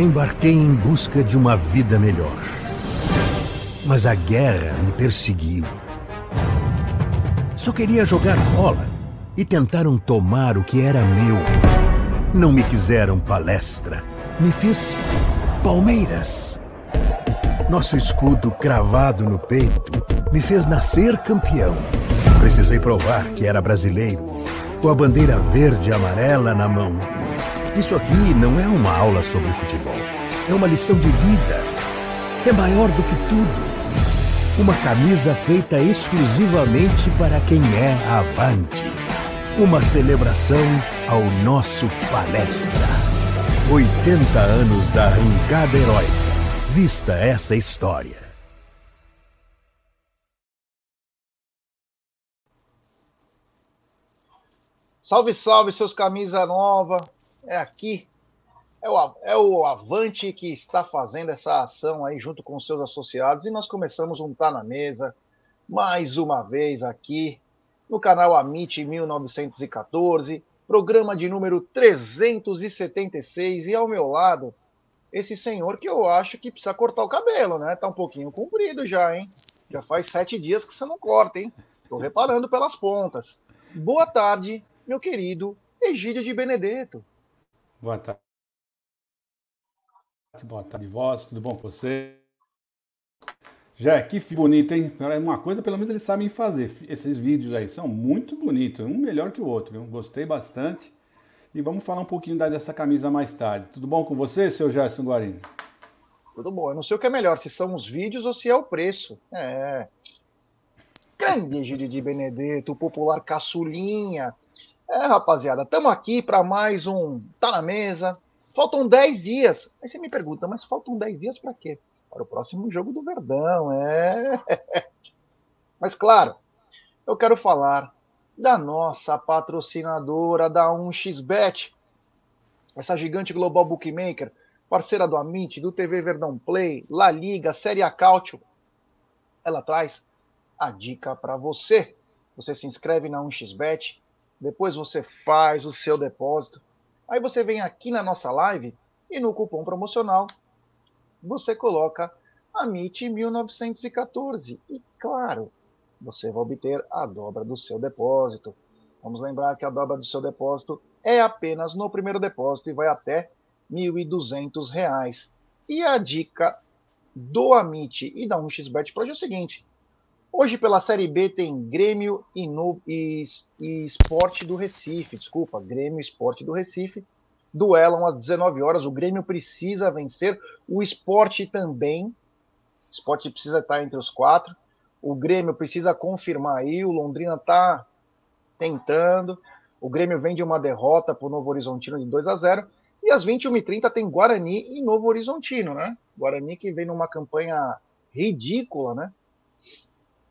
Embarquei em busca de uma vida melhor. Mas a guerra me perseguiu. Só queria jogar bola e tentaram tomar o que era meu. Não me quiseram palestra. Me fiz Palmeiras. Nosso escudo cravado no peito me fez nascer campeão. Precisei provar que era brasileiro, com a bandeira verde e amarela na mão. Isso aqui não é uma aula sobre futebol, é uma lição de vida. É maior do que tudo. Uma camisa feita exclusivamente para quem é avante. Uma celebração ao nosso palestra. 80 anos da arrancada heróica. Vista essa história. Salve, salve, seus camisa nova. É aqui. É o, é o Avante que está fazendo essa ação aí junto com seus associados. E nós começamos um Tá na Mesa mais uma vez aqui no canal Amit 1914, programa de número 376. E ao meu lado, esse senhor que eu acho que precisa cortar o cabelo, né? Tá um pouquinho comprido já, hein? Já faz sete dias que você não corta, hein? Tô reparando pelas pontas. Boa tarde, meu querido Egídio de Benedetto. Boa tarde. Boa tarde, vós. Tudo bom com você? Já, que bonito, hein? Uma coisa, pelo menos eles sabem fazer. Esses vídeos aí são muito bonitos, um melhor que o outro. Eu gostei bastante. E vamos falar um pouquinho dessa camisa mais tarde. Tudo bom com você, seu Gerson Guarini? Tudo bom. Eu não sei o que é melhor, se são os vídeos ou se é o preço. É. Grande Egídio de Benedetto, o popular caçulinha. É, rapaziada, estamos aqui para mais um Tá na Mesa. Faltam 10 dias. Aí você me pergunta, mas faltam 10 dias para quê? Para o próximo jogo do Verdão, é. Mas claro, eu quero falar da nossa patrocinadora da 1xBet, essa gigante global bookmaker, parceira do Amit, do TV Verdão Play, La Liga, Série A Cautio. Ela traz a dica para você. Você se inscreve na 1xBet, depois você faz o seu depósito. Aí você vem aqui na nossa live e no cupom promocional você coloca AMIT 1914. E claro, você vai obter a dobra do seu depósito. Vamos lembrar que a dobra do seu depósito é apenas no primeiro depósito e vai até R$ 1.200. E a dica do Amit e da 1xBet para é o seguinte. Hoje pela Série B tem Grêmio e, no, e, e Esporte do Recife. Desculpa, Grêmio e Esporte do Recife. Duelam às 19 horas. O Grêmio precisa vencer. O Esporte também. O Esporte precisa estar entre os quatro. O Grêmio precisa confirmar aí, o Londrina está tentando. O Grêmio vem de uma derrota para o Novo Horizontino de 2 a 0 E às 21h30 tem Guarani e Novo Horizontino, né? Guarani que vem numa campanha ridícula, né?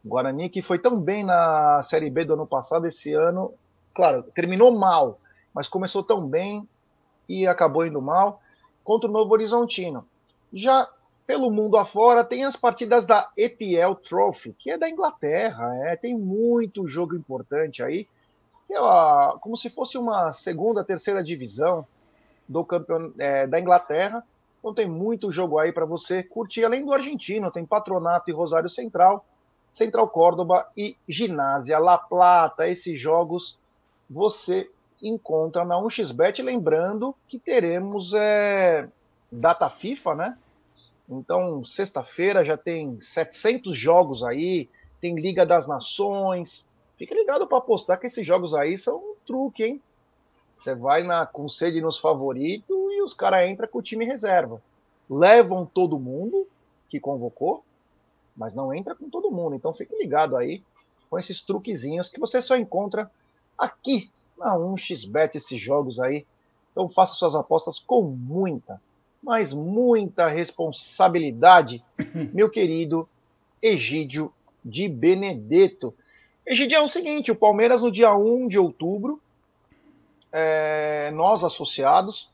Guarani que foi tão bem na Série B do ano passado, esse ano, claro, terminou mal, mas começou tão bem e acabou indo mal contra o Novo Horizontino. Já pelo mundo afora, tem as partidas da EPL Trophy, que é da Inglaterra, é, tem muito jogo importante aí, é uma, como se fosse uma segunda, terceira divisão do campeon, é, da Inglaterra. Então tem muito jogo aí para você curtir, além do argentino, tem Patronato e Rosário Central, Central Córdoba e Ginásia La Plata. Esses jogos você encontra na 1xBet, lembrando que teremos é, data FIFA, né? Então, sexta-feira já tem 700 jogos aí, tem Liga das Nações. Fique ligado para apostar que esses jogos aí são um truque, hein? Você vai na com sede nos favoritos e os caras entram com o time reserva. Levam todo mundo que convocou, mas não entra com todo mundo. Então fique ligado aí com esses truquezinhos que você só encontra aqui na 1xBet, esses jogos aí. Então faça suas apostas com muita, mas muita responsabilidade, meu querido Egídio de Benedetto. Egídio, é o seguinte: o Palmeiras, no dia 1 de outubro, é, nós associados,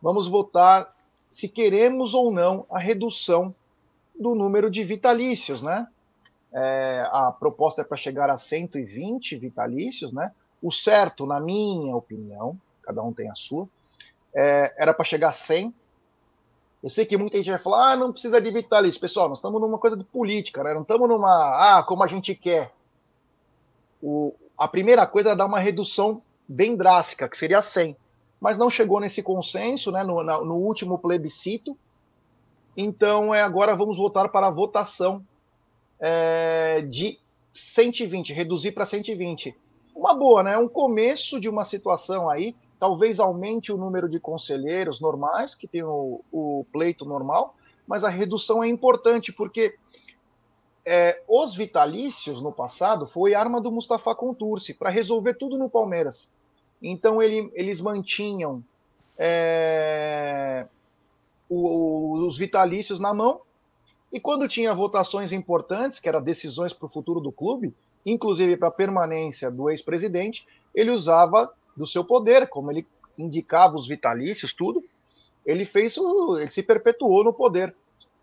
vamos votar se queremos ou não a redução do número de vitalícios, né? É, a proposta é para chegar a 120 vitalícios, né? O certo, na minha opinião, cada um tem a sua, é, era para chegar a 100, Eu sei que muita gente vai falar, ah, não precisa de vitalício. Pessoal, nós estamos numa coisa de política, né? Não estamos numa, ah, como a gente quer. O, a primeira coisa é dar uma redução bem drástica, que seria 100. Mas não chegou nesse consenso, né, no, no último plebiscito. Então, é, agora vamos voltar para a votação é, de 120, reduzir para 120. Uma boa, né? Um começo de uma situação aí talvez aumente o número de conselheiros normais, que tem o, o pleito normal, mas a redução é importante, porque é, os vitalícios no passado foi arma do Mustafa Contursi para resolver tudo no Palmeiras. Então ele, eles mantinham é, o, os vitalícios na mão e quando tinha votações importantes, que eram decisões para o futuro do clube, inclusive para a permanência do ex-presidente, ele usava do seu poder, como ele indicava os vitalícios, tudo, ele fez o, ele se perpetuou no poder.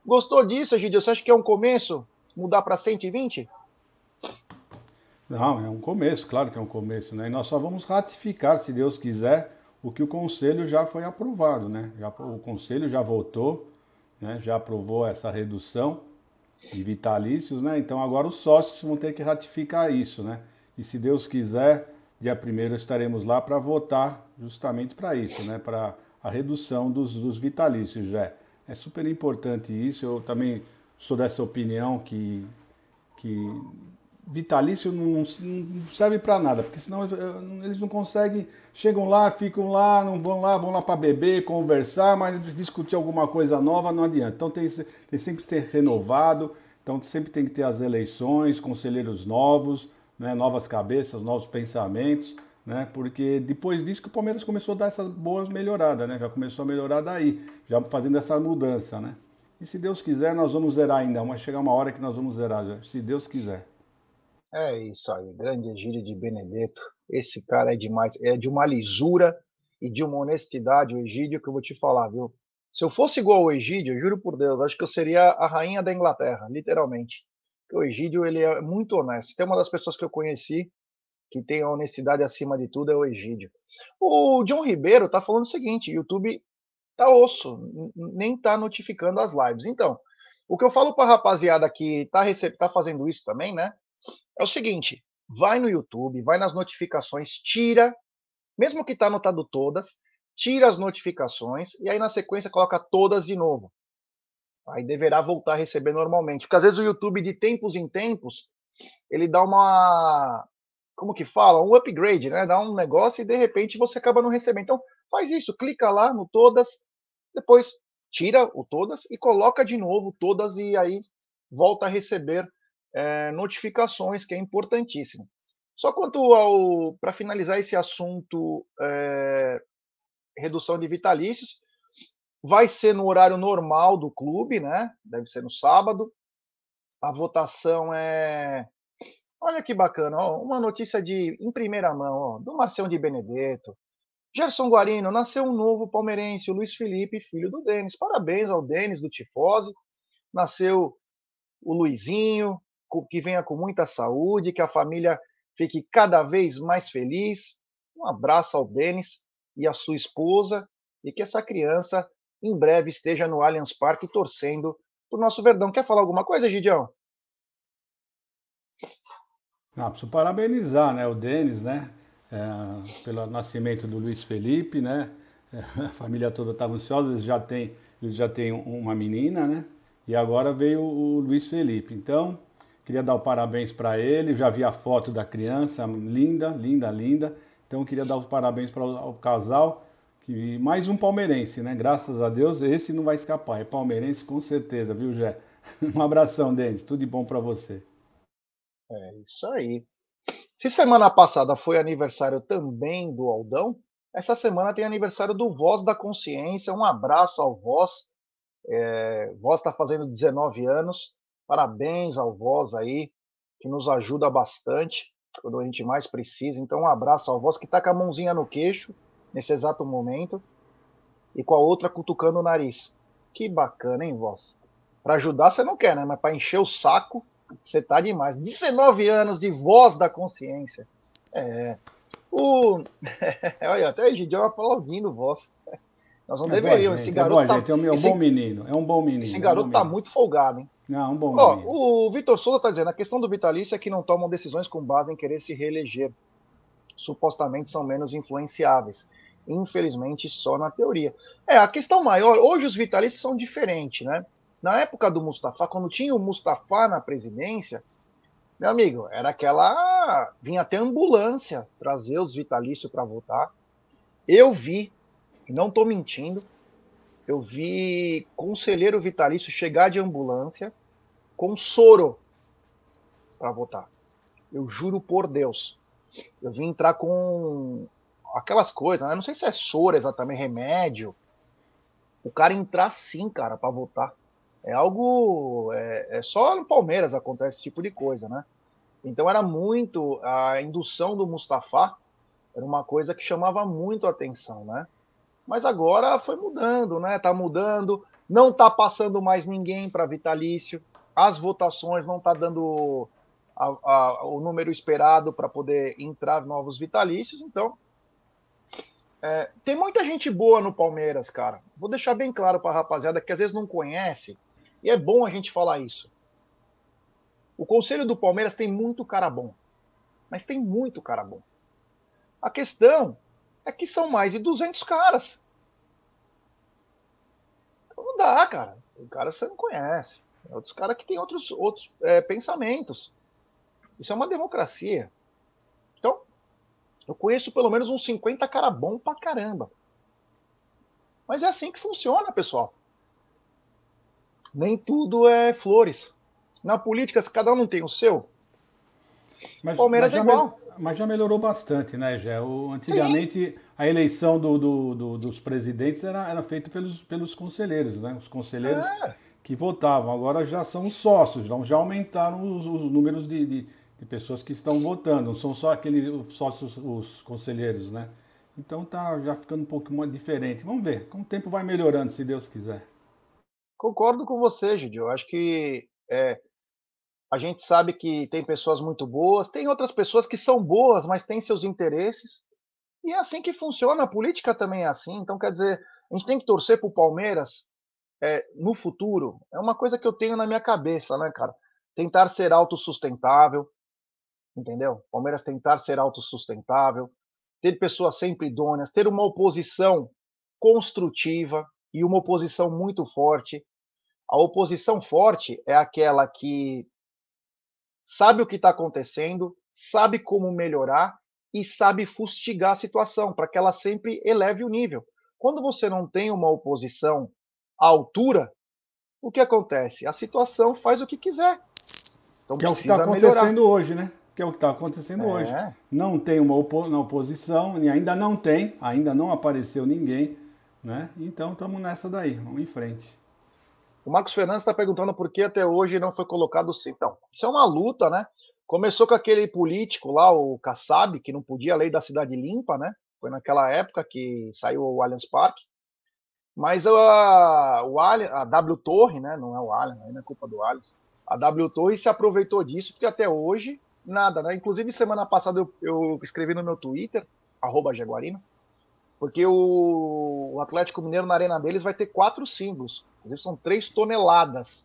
Gostou disso, Egidio? Você acha que é um começo mudar para 120? Não, é um começo, claro que é um começo, né? E nós só vamos ratificar, se Deus quiser, o que o conselho já foi aprovado, né? Já, o conselho já votou, né? Já aprovou essa redução de vitalícios, né? Então agora os sócios vão ter que ratificar isso, né? E se Deus quiser, dia 1 estaremos lá para votar justamente para isso, né? para a redução dos, dos vitalícios. Já. É super importante isso. Eu também sou dessa opinião que, que vitalício não, não serve para nada, porque senão eles não conseguem, chegam lá, ficam lá, não vão lá, vão lá para beber, conversar, mas discutir alguma coisa nova não adianta. Então tem, tem sempre que ter renovado, então sempre tem que ter as eleições, conselheiros novos, né, novas cabeças, novos pensamentos, né, porque depois disso que o Palmeiras começou a dar essas boas melhoradas, né, já começou a melhorar daí, já fazendo essa mudança, né. E se Deus quiser, nós vamos zerar ainda, vai chegar uma hora que nós vamos zerar, já, se Deus quiser. É isso aí, grande Egílio de Benedetto, esse cara é demais, é de uma lisura e de uma honestidade, o Egídio, que eu vou te falar, viu? Se eu fosse igual ao Egídio, juro por Deus, acho que eu seria a rainha da Inglaterra, literalmente o Egídio ele é muito honesto. Tem uma das pessoas que eu conheci que tem a honestidade acima de tudo é o Egídio. O John Ribeiro tá falando o seguinte: YouTube tá osso, nem tá notificando as lives. Então, o que eu falo para a rapaziada que tá, tá fazendo isso também, né? É o seguinte: vai no YouTube, vai nas notificações, tira, mesmo que tá anotado todas, tira as notificações e aí na sequência coloca todas de novo aí deverá voltar a receber normalmente. Porque às vezes o YouTube, de tempos em tempos, ele dá uma. Como que fala? Um upgrade, né? Dá um negócio e de repente você acaba não recebendo. Então, faz isso, clica lá no todas, depois tira o todas e coloca de novo todas e aí volta a receber é, notificações, que é importantíssimo. Só quanto ao. Para finalizar esse assunto, é, redução de vitalícios, Vai ser no horário normal do clube, né? Deve ser no sábado. A votação é. Olha que bacana, ó, uma notícia de em primeira mão, ó, do Marcelo de Benedetto. Gerson Guarino, nasceu um novo palmeirense, o Luiz Felipe, filho do Denis. Parabéns ao Denis do Tifose. Nasceu o Luizinho, que venha com muita saúde, que a família fique cada vez mais feliz. Um abraço ao Denis e à sua esposa e que essa criança em breve esteja no Allianz Parque torcendo para o nosso Verdão. Quer falar alguma coisa, Gidião? Ah, preciso parabenizar né, o Denis, né? É, pelo nascimento do Luiz Felipe, né? É, a família toda estava ansiosa, eles já têm, eles já têm uma menina, né? E agora veio o Luiz Felipe. Então, queria dar o parabéns para ele. Já vi a foto da criança, linda, linda, linda. Então, queria dar os parabéns para o casal que mais um palmeirense, né? Graças a Deus, esse não vai escapar. É palmeirense com certeza, viu, Jé? Um abração, Denis. Tudo de bom para você. É isso aí. Se semana passada foi aniversário também do Aldão, essa semana tem aniversário do Voz da Consciência. Um abraço ao Voz. É, Voz está fazendo 19 anos. Parabéns ao Voz aí, que nos ajuda bastante quando a gente mais precisa. Então, um abraço ao Voz que está com a mãozinha no queixo nesse exato momento, e com a outra cutucando o nariz. Que bacana, hein, voz? Para ajudar você não quer, né? Mas para encher o saco, você tá demais. 19 anos de voz da consciência. É. O... Olha, até o Gideon aplaudindo voz. Nós não é deveríamos. Esse garoto é, tá, gente, é um, esse, bom menino. É um bom menino. Esse garoto é um tá muito folgado, hein? Não, um bom. O Vitor Souza tá dizendo, a questão do vitalício é que não tomam decisões com base em querer se reeleger. Supostamente são menos influenciáveis. Infelizmente, só na teoria. É, a questão maior, hoje os vitalícios são diferentes, né? Na época do Mustafa, quando tinha o Mustafa na presidência, meu amigo, era aquela. Vinha até ambulância trazer os vitalícios para votar. Eu vi, não estou mentindo, eu vi conselheiro vitalício chegar de ambulância com soro para votar. Eu juro por Deus. Eu vim entrar com aquelas coisas, né? Não sei se é soro exatamente, remédio. O cara entrar sim, cara, para votar. É algo. É, é, só no Palmeiras acontece esse tipo de coisa, né? Então era muito. A indução do Mustafa era uma coisa que chamava muito a atenção, né? Mas agora foi mudando, né? Tá mudando. Não tá passando mais ninguém para vitalício. As votações não tá dando a, a, o número esperado para poder entrar novos vitalícios. Então, é, tem muita gente boa no Palmeiras, cara. Vou deixar bem claro para a rapaziada que às vezes não conhece e é bom a gente falar isso. O conselho do Palmeiras tem muito cara bom. Mas tem muito cara bom. A questão é que são mais de 200 caras. Não dá, cara. Tem cara você não conhece. Tem outros caras que têm outros, outros é, pensamentos. Isso é uma democracia. Então, eu conheço pelo menos uns 50 cara bom pra caramba. Mas é assim que funciona, pessoal nem tudo é flores. Na política, se cada um não tem o seu, mas, Palmeiras mas é igual. Me, mas já melhorou bastante, né, Gé? Antigamente, Sim. a eleição do, do, do, dos presidentes era, era feita pelos, pelos conselheiros, né? Os conselheiros é. Que votavam. Agora já são sócios, então já aumentaram os, os números de, de, de, pessoas que estão votando. Não são só aqueles sócios, os conselheiros, né? Então tá já ficando um pouco diferente. Vamos ver, com o tempo vai melhorando, se Deus quiser. Concordo com você, Gidio. Eu acho que é, a gente sabe que tem pessoas muito boas, tem outras pessoas que são boas, mas têm seus interesses. E é assim que funciona. A política também é assim. Então, quer dizer, a gente tem que torcer para o Palmeiras é, no futuro. É uma coisa que eu tenho na minha cabeça, né, cara? Tentar ser autossustentável, entendeu? Palmeiras tentar ser autossustentável, ter pessoas sempre idôneas, ter uma oposição construtiva, e uma oposição muito forte. A oposição forte é aquela que sabe o que está acontecendo, sabe como melhorar e sabe fustigar a situação para que ela sempre eleve o nível. Quando você não tem uma oposição à altura, o que acontece? A situação faz o que quiser. Então que é o que está acontecendo melhorar. hoje, né? Que é o que está acontecendo é. hoje. Não tem uma oposição, e ainda não tem, ainda não apareceu ninguém né? Então estamos nessa daí, vamos em frente. O Marcos Fernandes está perguntando por que até hoje não foi colocado sim. Então, isso é uma luta, né? Começou com aquele político lá, o Kassab, que não podia a lei da cidade limpa, né? Foi naquela época que saiu o Allianz Parque. Mas a, o a W Torre, né? Não é o Allianz, não é culpa do Allianz. A W Torre se aproveitou disso, porque até hoje, nada, né? Inclusive, semana passada eu, eu escrevi no meu Twitter, arroba Jaguarino, porque o, o, Atlético Mineiro na arena deles vai ter quatro símbolos. Inclusive são três toneladas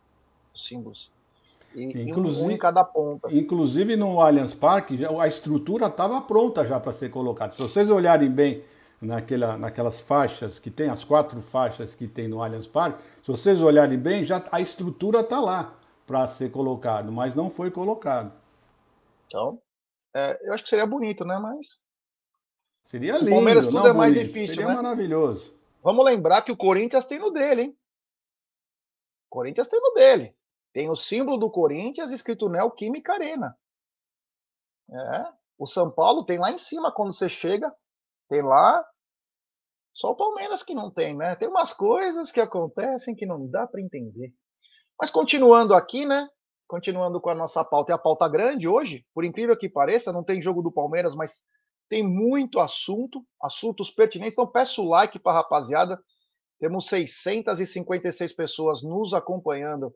de símbolos. E, inclusive, um em cada ponta. Inclusive no Allianz Parque, a estrutura estava pronta já para ser colocada. Se vocês olharem bem naquela, naquelas faixas que tem, as quatro faixas que tem no Allianz Parque, se vocês olharem bem, já a estrutura está lá para ser colocado, mas não foi colocado. Então, é, eu acho que seria bonito, né? Mas Seria lindo. O Palmeiras tudo não, é mais bonito. difícil, Seria né? maravilhoso. Vamos lembrar que o Corinthians tem no dele, hein? O Corinthians tem no dele. Tem o símbolo do Corinthians escrito Neoquímica Arena. É. O São Paulo tem lá em cima quando você chega, tem lá. Só o Palmeiras que não tem, né? Tem umas coisas que acontecem que não dá para entender. Mas continuando aqui, né? Continuando com a nossa pauta, é a pauta grande hoje, por incrível que pareça, não tem jogo do Palmeiras, mas tem muito assunto, assuntos pertinentes. Então, peço like para a rapaziada. Temos 656 pessoas nos acompanhando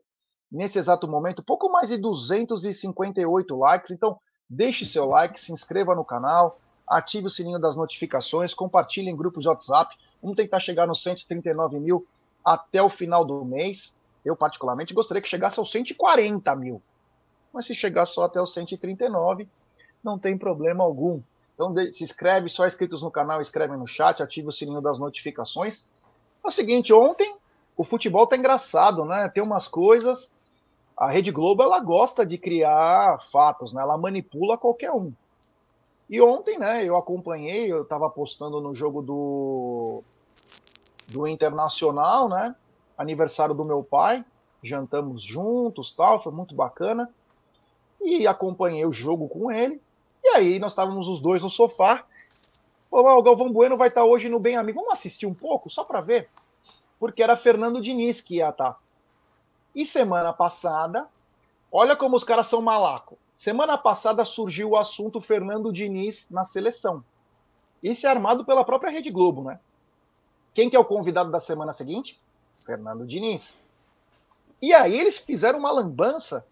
nesse exato momento. Pouco mais de 258 likes. Então, deixe seu like, se inscreva no canal, ative o sininho das notificações, compartilhe em grupos de WhatsApp. Vamos tentar chegar nos 139 mil até o final do mês. Eu, particularmente, gostaria que chegasse aos 140 mil. Mas se chegar só até os 139, não tem problema algum. Então, se inscreve, só inscritos no canal, escreve no chat, ativa o sininho das notificações. É o seguinte, ontem o futebol tá engraçado, né? Tem umas coisas. A Rede Globo ela gosta de criar fatos, né? Ela manipula qualquer um. E ontem, né, eu acompanhei, eu estava apostando no jogo do do Internacional, né? Aniversário do meu pai, jantamos juntos, tal, foi muito bacana. E acompanhei o jogo com ele. E aí nós estávamos os dois no sofá. Falou, o Galvão Bueno vai estar hoje no Bem Amigo. Vamos assistir um pouco, só para ver? Porque era Fernando Diniz que ia estar. E semana passada, olha como os caras são malaco. Semana passada surgiu o assunto Fernando Diniz na seleção. Isso é armado pela própria Rede Globo, né? Quem que é o convidado da semana seguinte? Fernando Diniz. E aí eles fizeram uma lambança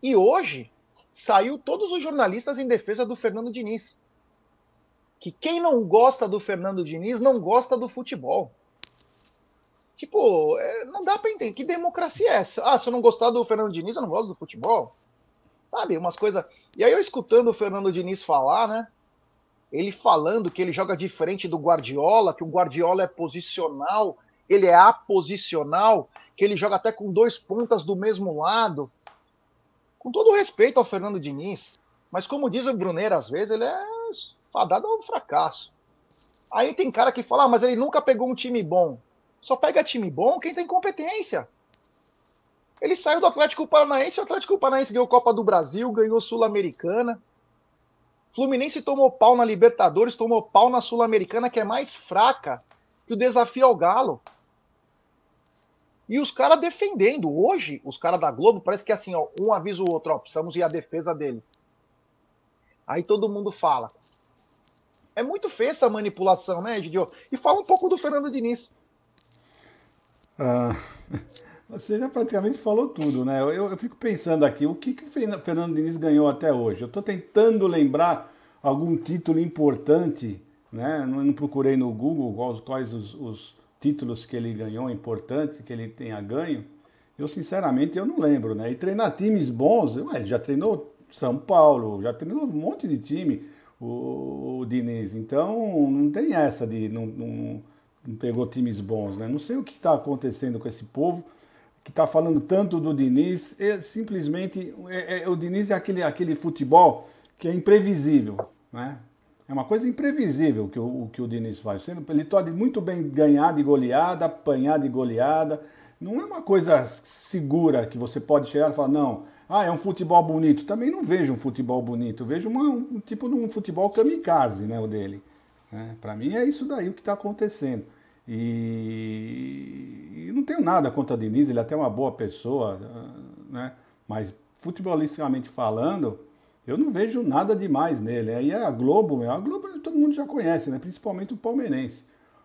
e hoje saiu todos os jornalistas em defesa do Fernando Diniz. Que quem não gosta do Fernando Diniz não gosta do futebol. Tipo, é, não dá para entender. Que democracia é essa? Ah, se eu não gostar do Fernando Diniz, eu não gosto do futebol. Sabe, umas coisas. E aí eu escutando o Fernando Diniz falar, né? Ele falando que ele joga diferente do Guardiola, que o Guardiola é posicional, ele é aposicional, que ele joga até com dois pontas do mesmo lado. Com todo respeito ao Fernando Diniz, mas como diz o Brunner, às vezes ele é fadado ao fracasso. Aí tem cara que fala, ah, mas ele nunca pegou um time bom. Só pega time bom quem tem competência. Ele saiu do Atlético Paranaense, o Atlético Paranaense ganhou Copa do Brasil, ganhou Sul-Americana. Fluminense tomou pau na Libertadores, tomou pau na Sul-Americana, que é mais fraca que o desafio ao Galo. E os caras defendendo. Hoje, os caras da Globo, parece que é assim, ó, um avisa o outro, ó, precisamos ir à defesa dele. Aí todo mundo fala. É muito feia essa manipulação, né, Gidio? E fala um pouco do Fernando Diniz. Ah, você já praticamente falou tudo, né? Eu, eu fico pensando aqui, o que, que o Fernando Diniz ganhou até hoje? Eu estou tentando lembrar algum título importante, né? Não, não procurei no Google quais, quais os, os títulos que ele ganhou importante, que ele tenha ganho, eu sinceramente eu não lembro, né? E treinar times bons, ué, ele já treinou São Paulo, já treinou um monte de time, o, o Diniz. Então não tem essa de não, não, não pegou times bons, né? Não sei o que está acontecendo com esse povo que está falando tanto do Diniz. É simplesmente é, é, o Diniz é aquele, aquele futebol que é imprevisível, né? É uma coisa imprevisível que o, que o Diniz faz. Ele pode muito bem ganhar de goleada, apanhar de goleada. Não é uma coisa segura que você pode chegar e falar, não, ah, é um futebol bonito. Também não vejo um futebol bonito. Vejo uma, um tipo de um futebol kamikaze, né, o dele. Né? Para mim é isso daí o que está acontecendo. E... e, não tenho nada contra o Diniz, ele é até uma boa pessoa, né? mas futebolisticamente falando, eu não vejo nada demais nele. Aí é a Globo, a Globo todo mundo já conhece, né? principalmente o palmeirense.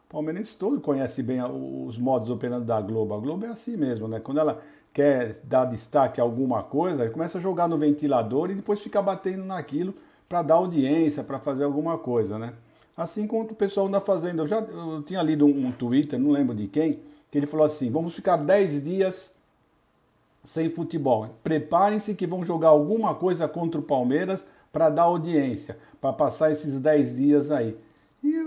O palmeirense todo conhece bem os modos operando da Globo. A Globo é assim mesmo, né? Quando ela quer dar destaque a alguma coisa, começa a jogar no ventilador e depois fica batendo naquilo para dar audiência, para fazer alguma coisa, né? Assim como o pessoal anda fazendo. Eu já eu tinha lido um, um Twitter, não lembro de quem, que ele falou assim: vamos ficar 10 dias sem futebol. Preparem-se que vão jogar alguma coisa contra o Palmeiras para dar audiência, para passar esses 10 dias aí. E é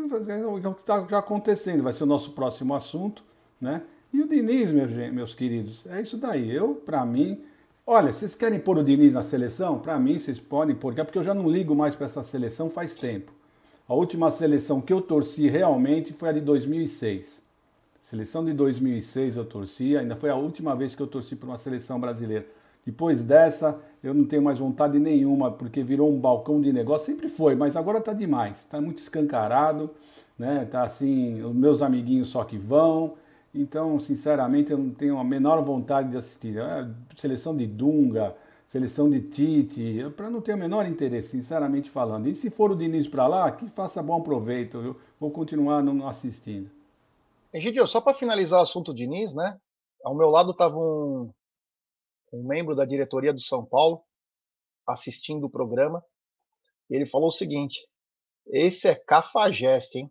o que está já acontecendo, vai ser o nosso próximo assunto, né? E o Diniz, meus, meus queridos, é isso daí. Eu, para mim, olha, vocês querem pôr o Diniz na seleção? Para mim, vocês podem pôr, porque eu já não ligo mais para essa seleção faz tempo. A última seleção que eu torci realmente foi a de 2006. Seleção de 2006 eu torci, ainda foi a última vez que eu torci para uma seleção brasileira. Depois dessa, eu não tenho mais vontade nenhuma, porque virou um balcão de negócio. Sempre foi, mas agora está demais. Está muito escancarado, né? Tá assim, os meus amiguinhos só que vão. Então, sinceramente, eu não tenho a menor vontade de assistir. É, seleção de Dunga, seleção de Tite, para não ter o menor interesse, sinceramente falando. E se for o Diniz para lá, que faça bom proveito, eu vou continuar não assistindo. Egidio, só para finalizar o assunto Diniz, né? Ao meu lado estava um, um membro da diretoria do São Paulo assistindo o programa. E ele falou o seguinte: esse é cafajeste, hein?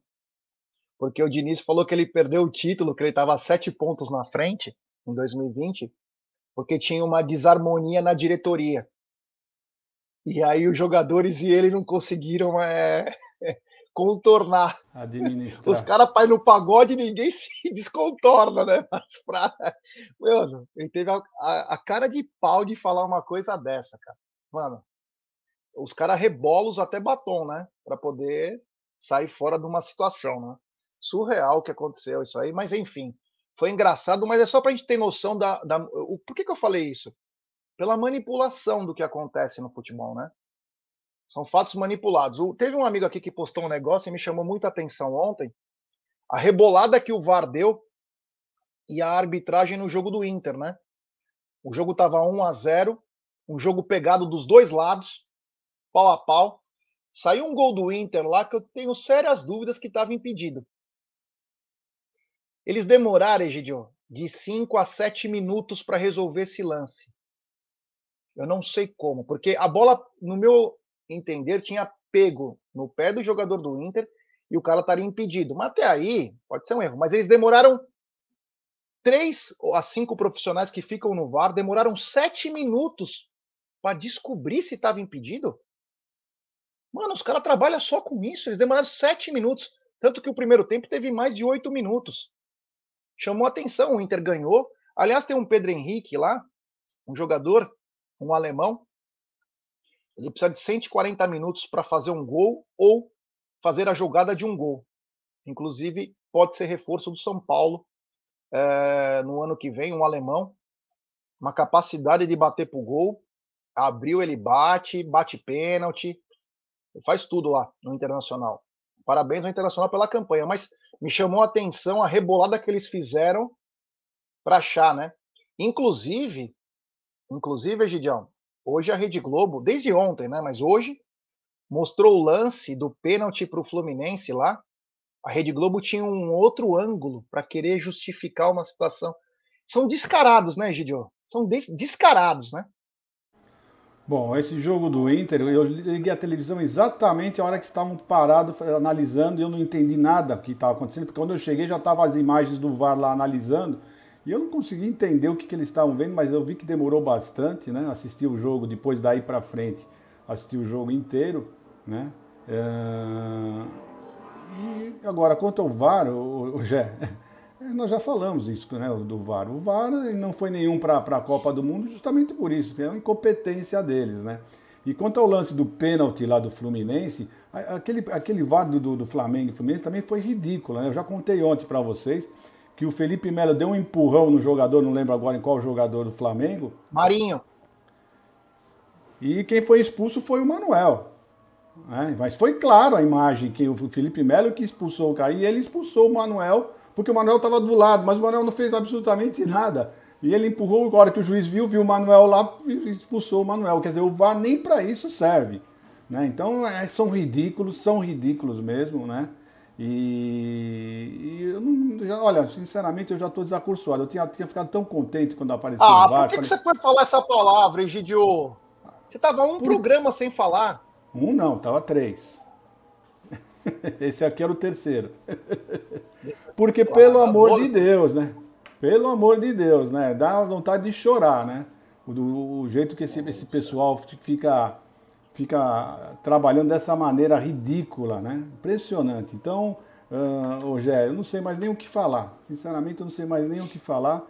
porque o Diniz falou que ele perdeu o título, que ele estava sete pontos na frente em 2020, porque tinha uma desarmonia na diretoria. E aí os jogadores e ele não conseguiram é, contornar. Administrar. Os caras pai no pagode ninguém se descontorna, né? Mas pra... Mano, ele teve a, a, a, cara de pau de falar uma coisa dessa, cara. Mano, os caras rebolos até batom, né? Para poder sair fora de uma situação, né? Surreal o que aconteceu isso aí, mas enfim. Foi engraçado, mas é só pra gente ter noção da. da o, por que, que eu falei isso? Pela manipulação do que acontece no futebol, né? São fatos manipulados. O, teve um amigo aqui que postou um negócio e me chamou muita atenção ontem. A rebolada que o VAR deu e a arbitragem no jogo do Inter, né? O jogo estava 1 a 0 um jogo pegado dos dois lados, pau a pau. Saiu um gol do Inter lá que eu tenho sérias dúvidas que estava impedido. Eles demoraram, Egidio, de 5 a 7 minutos para resolver esse lance. Eu não sei como, porque a bola, no meu entender, tinha pego no pé do jogador do Inter e o cara estaria impedido. Mas até aí, pode ser um erro. Mas eles demoraram três a cinco profissionais que ficam no VAR demoraram sete minutos para descobrir se estava impedido. Mano, os caras trabalham só com isso. Eles demoraram sete minutos. Tanto que o primeiro tempo teve mais de oito minutos. Chamou atenção, o Inter ganhou. Aliás, tem um Pedro Henrique lá, um jogador, um alemão, ele precisa de 140 minutos para fazer um gol ou fazer a jogada de um gol. Inclusive, pode ser reforço do São Paulo é, no ano que vem, um alemão. Uma capacidade de bater para o gol. Abriu, ele bate, bate pênalti. Faz tudo lá no Internacional. Parabéns ao Internacional pela campanha. Mas me chamou a atenção a rebolada que eles fizeram para achar, né? Inclusive, inclusive, Egidião, Hoje a Rede Globo, desde ontem, né? Mas hoje mostrou o lance do pênalti para o Fluminense lá. A Rede Globo tinha um outro ângulo para querer justificar uma situação. São descarados, né, Gidio? São des descarados, né? Bom, esse jogo do Inter, eu liguei a televisão exatamente a hora que estavam parados analisando e eu não entendi nada que estava acontecendo, porque quando eu cheguei já estavam as imagens do VAR lá analisando e eu não consegui entender o que, que eles estavam vendo, mas eu vi que demorou bastante, né? Assisti o jogo, depois daí para frente, assisti o jogo inteiro, né? É... E agora, quanto ao VAR, o, o Gé, nós já falamos isso, né, do VAR. O VAR não foi nenhum para a Copa do Mundo justamente por isso, é uma incompetência deles, né? E quanto ao lance do pênalti lá do Fluminense, aquele, aquele VAR do, do, Flamengo e Fluminense também foi ridículo, né? Eu já contei ontem para vocês que o Felipe Melo deu um empurrão no jogador, não lembro agora em qual jogador do Flamengo. Marinho. E quem foi expulso foi o Manuel. É, mas foi claro a imagem que o Felipe Melo que expulsou o cara. E ele expulsou o Manuel, porque o Manuel estava do lado, mas o Manuel não fez absolutamente nada. E ele empurrou, agora que o juiz viu, viu o Manuel lá e expulsou o Manuel. Quer dizer, o VAR nem para isso serve. Né? Então é, são ridículos, são ridículos mesmo, né? E, e eu não, já, olha, sinceramente, eu já estou desacursoado. Eu tinha, tinha ficado tão contente quando apareceu ah, o VAR. Por que, falei... que você foi falar essa palavra, Egidio? Você tava um por... programa sem falar. Um não, tava três. Esse aqui era o terceiro. Porque, pelo amor de Deus, né? Pelo amor de Deus, né? Dá vontade de chorar, né? O, o jeito que esse, esse pessoal fica fica trabalhando dessa maneira ridícula, né? Impressionante. Então, uh, Rogério, eu não sei mais nem o que falar. Sinceramente, eu não sei mais nem o que falar,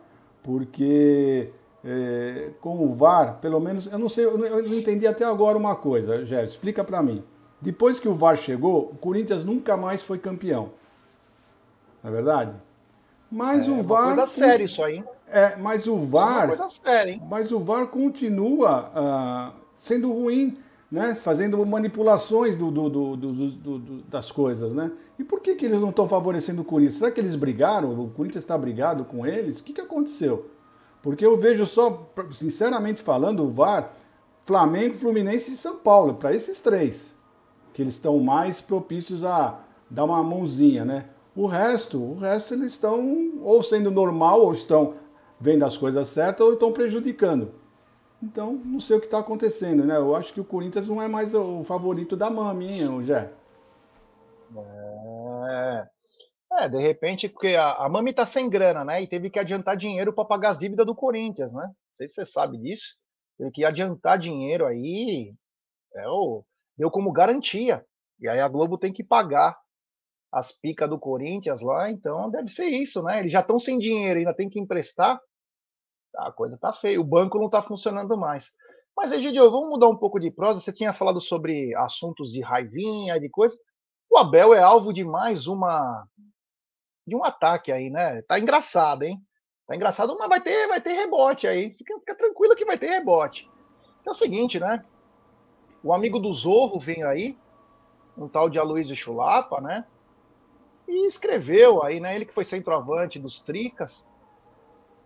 porque é, com o VAR, pelo menos, eu não sei, eu não entendi até agora uma coisa, Rogério, explica para mim. Depois que o VAR chegou, o Corinthians nunca mais foi campeão. Não é verdade? Mas é, o VAR. Uma coisa séria isso aí. É, mas o VAR. É uma coisa séria, hein? Mas o VAR continua uh, sendo ruim né, fazendo manipulações do, do, do, das coisas, né? E por que, que eles não estão favorecendo o Corinthians? Será que eles brigaram? O Corinthians está brigado com eles? O que, que aconteceu? Porque eu vejo só, sinceramente falando, o VAR, Flamengo, Fluminense e São Paulo, para esses três, que eles estão mais propícios a dar uma mãozinha, né? O resto, o resto eles estão ou sendo normal, ou estão vendo as coisas certas, ou estão prejudicando. Então, não sei o que está acontecendo, né? Eu acho que o Corinthians não é mais o favorito da maminha, o Jé. É... É, de repente, porque a, a Mami tá sem grana, né? E teve que adiantar dinheiro para pagar as dívidas do Corinthians, né? Não sei se você sabe disso. Teve que adiantar dinheiro aí. É, deu como garantia. E aí a Globo tem que pagar as picas do Corinthians lá, então deve ser isso, né? Eles já estão sem dinheiro, ainda tem que emprestar. A coisa tá feia, o banco não tá funcionando mais. Mas, Egidio, vamos mudar um pouco de prosa. Você tinha falado sobre assuntos de raivinha, de coisa. O Abel é alvo de mais uma de um ataque aí, né? Tá engraçado, hein? Tá engraçado, mas vai ter, vai ter rebote aí. Fica, fica tranquilo que vai ter rebote. É o seguinte, né? O amigo do Zorro vem aí, um tal de Aloysio Chulapa, né? E escreveu aí, né? Ele que foi centroavante dos Tricas.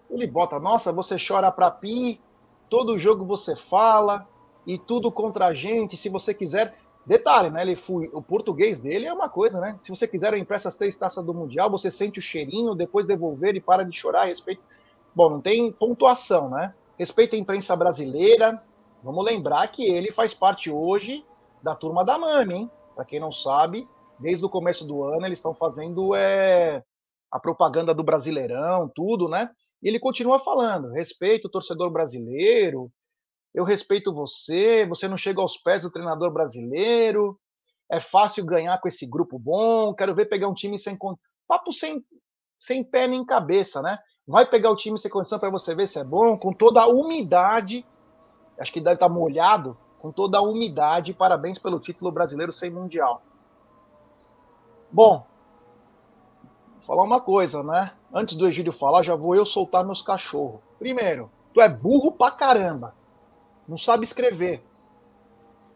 Ele bota, nossa, você chora pra pi, todo jogo você fala, e tudo contra a gente, se você quiser. Detalhe, né? Ele foi, o português dele é uma coisa, né? Se você quiser, eu impresso as três taças do Mundial, você sente o cheirinho, depois devolver e para de chorar respeito. Bom, não tem pontuação, né? Respeita a imprensa brasileira. Vamos lembrar que ele faz parte hoje da turma da Mami, hein? Para quem não sabe, desde o começo do ano eles estão fazendo é, a propaganda do Brasileirão, tudo, né? E ele continua falando: respeito o torcedor brasileiro, eu respeito você, você não chega aos pés do treinador brasileiro, é fácil ganhar com esse grupo bom, quero ver pegar um time sem papo sem, sem pé nem cabeça, né? Vai pegar o time sem condição para você ver se é bom, com toda a umidade, acho que deve estar tá molhado, com toda a umidade, parabéns pelo título brasileiro sem mundial. Bom, falar uma coisa, né? Antes do Egídio falar, já vou eu soltar meus cachorros. Primeiro, tu é burro pra caramba não sabe escrever.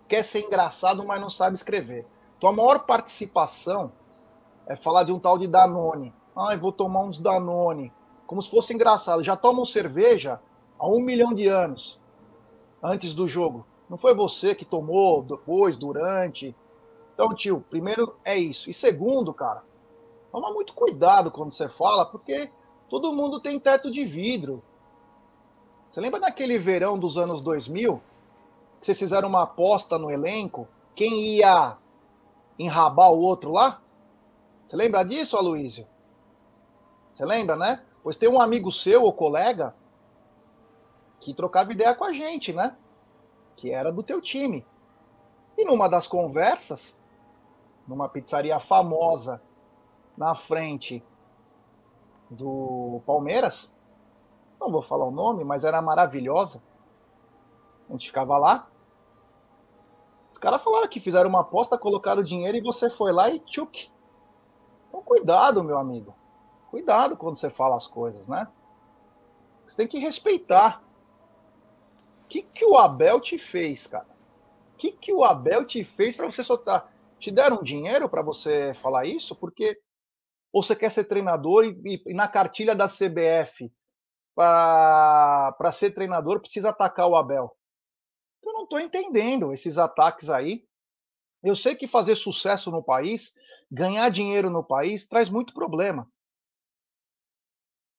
Quer ser engraçado, mas não sabe escrever. Tua maior participação é falar de um tal de Danone. Ai, vou tomar uns Danone. Como se fosse engraçado. Já tomam cerveja há um milhão de anos antes do jogo. Não foi você que tomou depois, durante. Então, tio, primeiro é isso. E segundo, cara, toma muito cuidado quando você fala, porque todo mundo tem teto de vidro. Você lembra daquele verão dos anos 2000? Que vocês fizeram uma aposta no elenco? Quem ia enrabar o outro lá? Você lembra disso, Aloysio? Você lembra, né? Pois tem um amigo seu ou colega que trocava ideia com a gente, né? Que era do teu time. E numa das conversas, numa pizzaria famosa na frente do Palmeiras, não vou falar o nome, mas era maravilhosa. A gente ficava lá. Os caras falaram que fizeram uma aposta, colocaram dinheiro e você foi lá e tchuk. Então cuidado, meu amigo. Cuidado quando você fala as coisas, né? Você tem que respeitar. O que, que o Abel te fez, cara? O que, que o Abel te fez para você soltar? Te deram dinheiro para você falar isso? Porque ou você quer ser treinador e, e, e na cartilha da CBF para ser treinador precisa atacar o Abel. Eu não estou entendendo esses ataques aí. Eu sei que fazer sucesso no país, ganhar dinheiro no país, traz muito problema.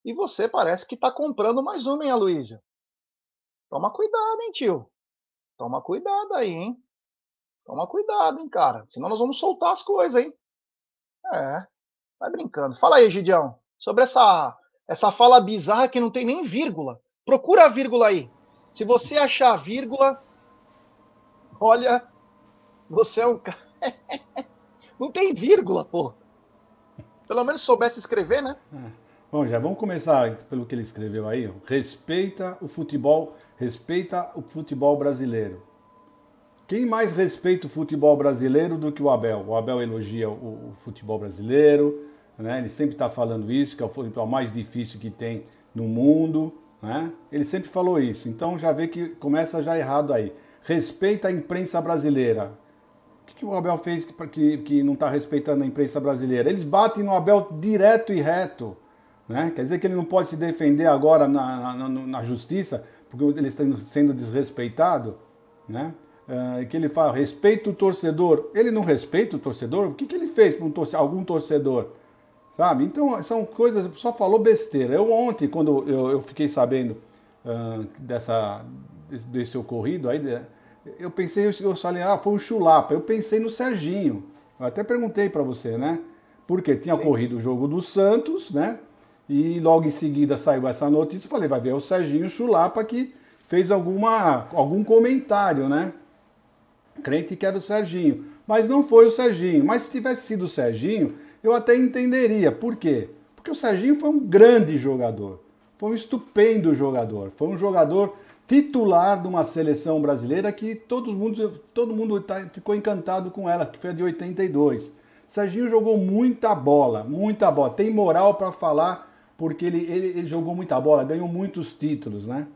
E você parece que está comprando mais uma, hein, Aloysio? Toma cuidado, hein, tio? Toma cuidado aí, hein? Toma cuidado, hein, cara? Senão nós vamos soltar as coisas, hein? É, vai brincando. Fala aí, Gideão, sobre essa essa fala bizarra que não tem nem vírgula. Procura a vírgula aí. Se você achar a vírgula, olha, você é um cara. não tem vírgula, pô. Pelo menos soubesse escrever, né? É. Bom, já vamos começar pelo que ele escreveu aí. Respeita o futebol, respeita o futebol brasileiro. Quem mais respeita o futebol brasileiro do que o Abel? O Abel elogia o, o futebol brasileiro, né? Ele sempre está falando isso, que é o futebol mais difícil que tem no mundo, né? Ele sempre falou isso. Então já vê que começa já errado aí. Respeita a imprensa brasileira. O que, que o Abel fez que, que, que não está respeitando a imprensa brasileira? Eles batem no Abel direto e reto. Né? Quer dizer que ele não pode se defender agora na, na, na justiça, porque ele está sendo desrespeitado, né? Uh, que ele fala, respeita o torcedor. Ele não respeita o torcedor? O que, que ele fez para um torce algum torcedor? Sabe? Então são coisas, só falou besteira. Eu ontem, quando eu, eu fiquei sabendo uh, dessa, desse, ocorrido aí, eu pensei, eu falei, ah, foi o Chulapa. Eu pensei no Serginho. Eu até perguntei para você, né? Porque tinha Sim. corrido o jogo do Santos, né? E logo em seguida saiu essa notícia. Eu falei, vai ver o Serginho Chulapa que fez alguma, algum comentário, né? Crente que era o Serginho. Mas não foi o Serginho. Mas se tivesse sido o Serginho, eu até entenderia. Por quê? Porque o Serginho foi um grande jogador. Foi um estupendo jogador. Foi um jogador titular de uma seleção brasileira que todo mundo, todo mundo tá, ficou encantado com ela, que foi a de 82. Serginho jogou muita bola, muita bola. Tem moral para falar porque ele, ele, ele, jogou muita bola, ganhou muitos títulos, né?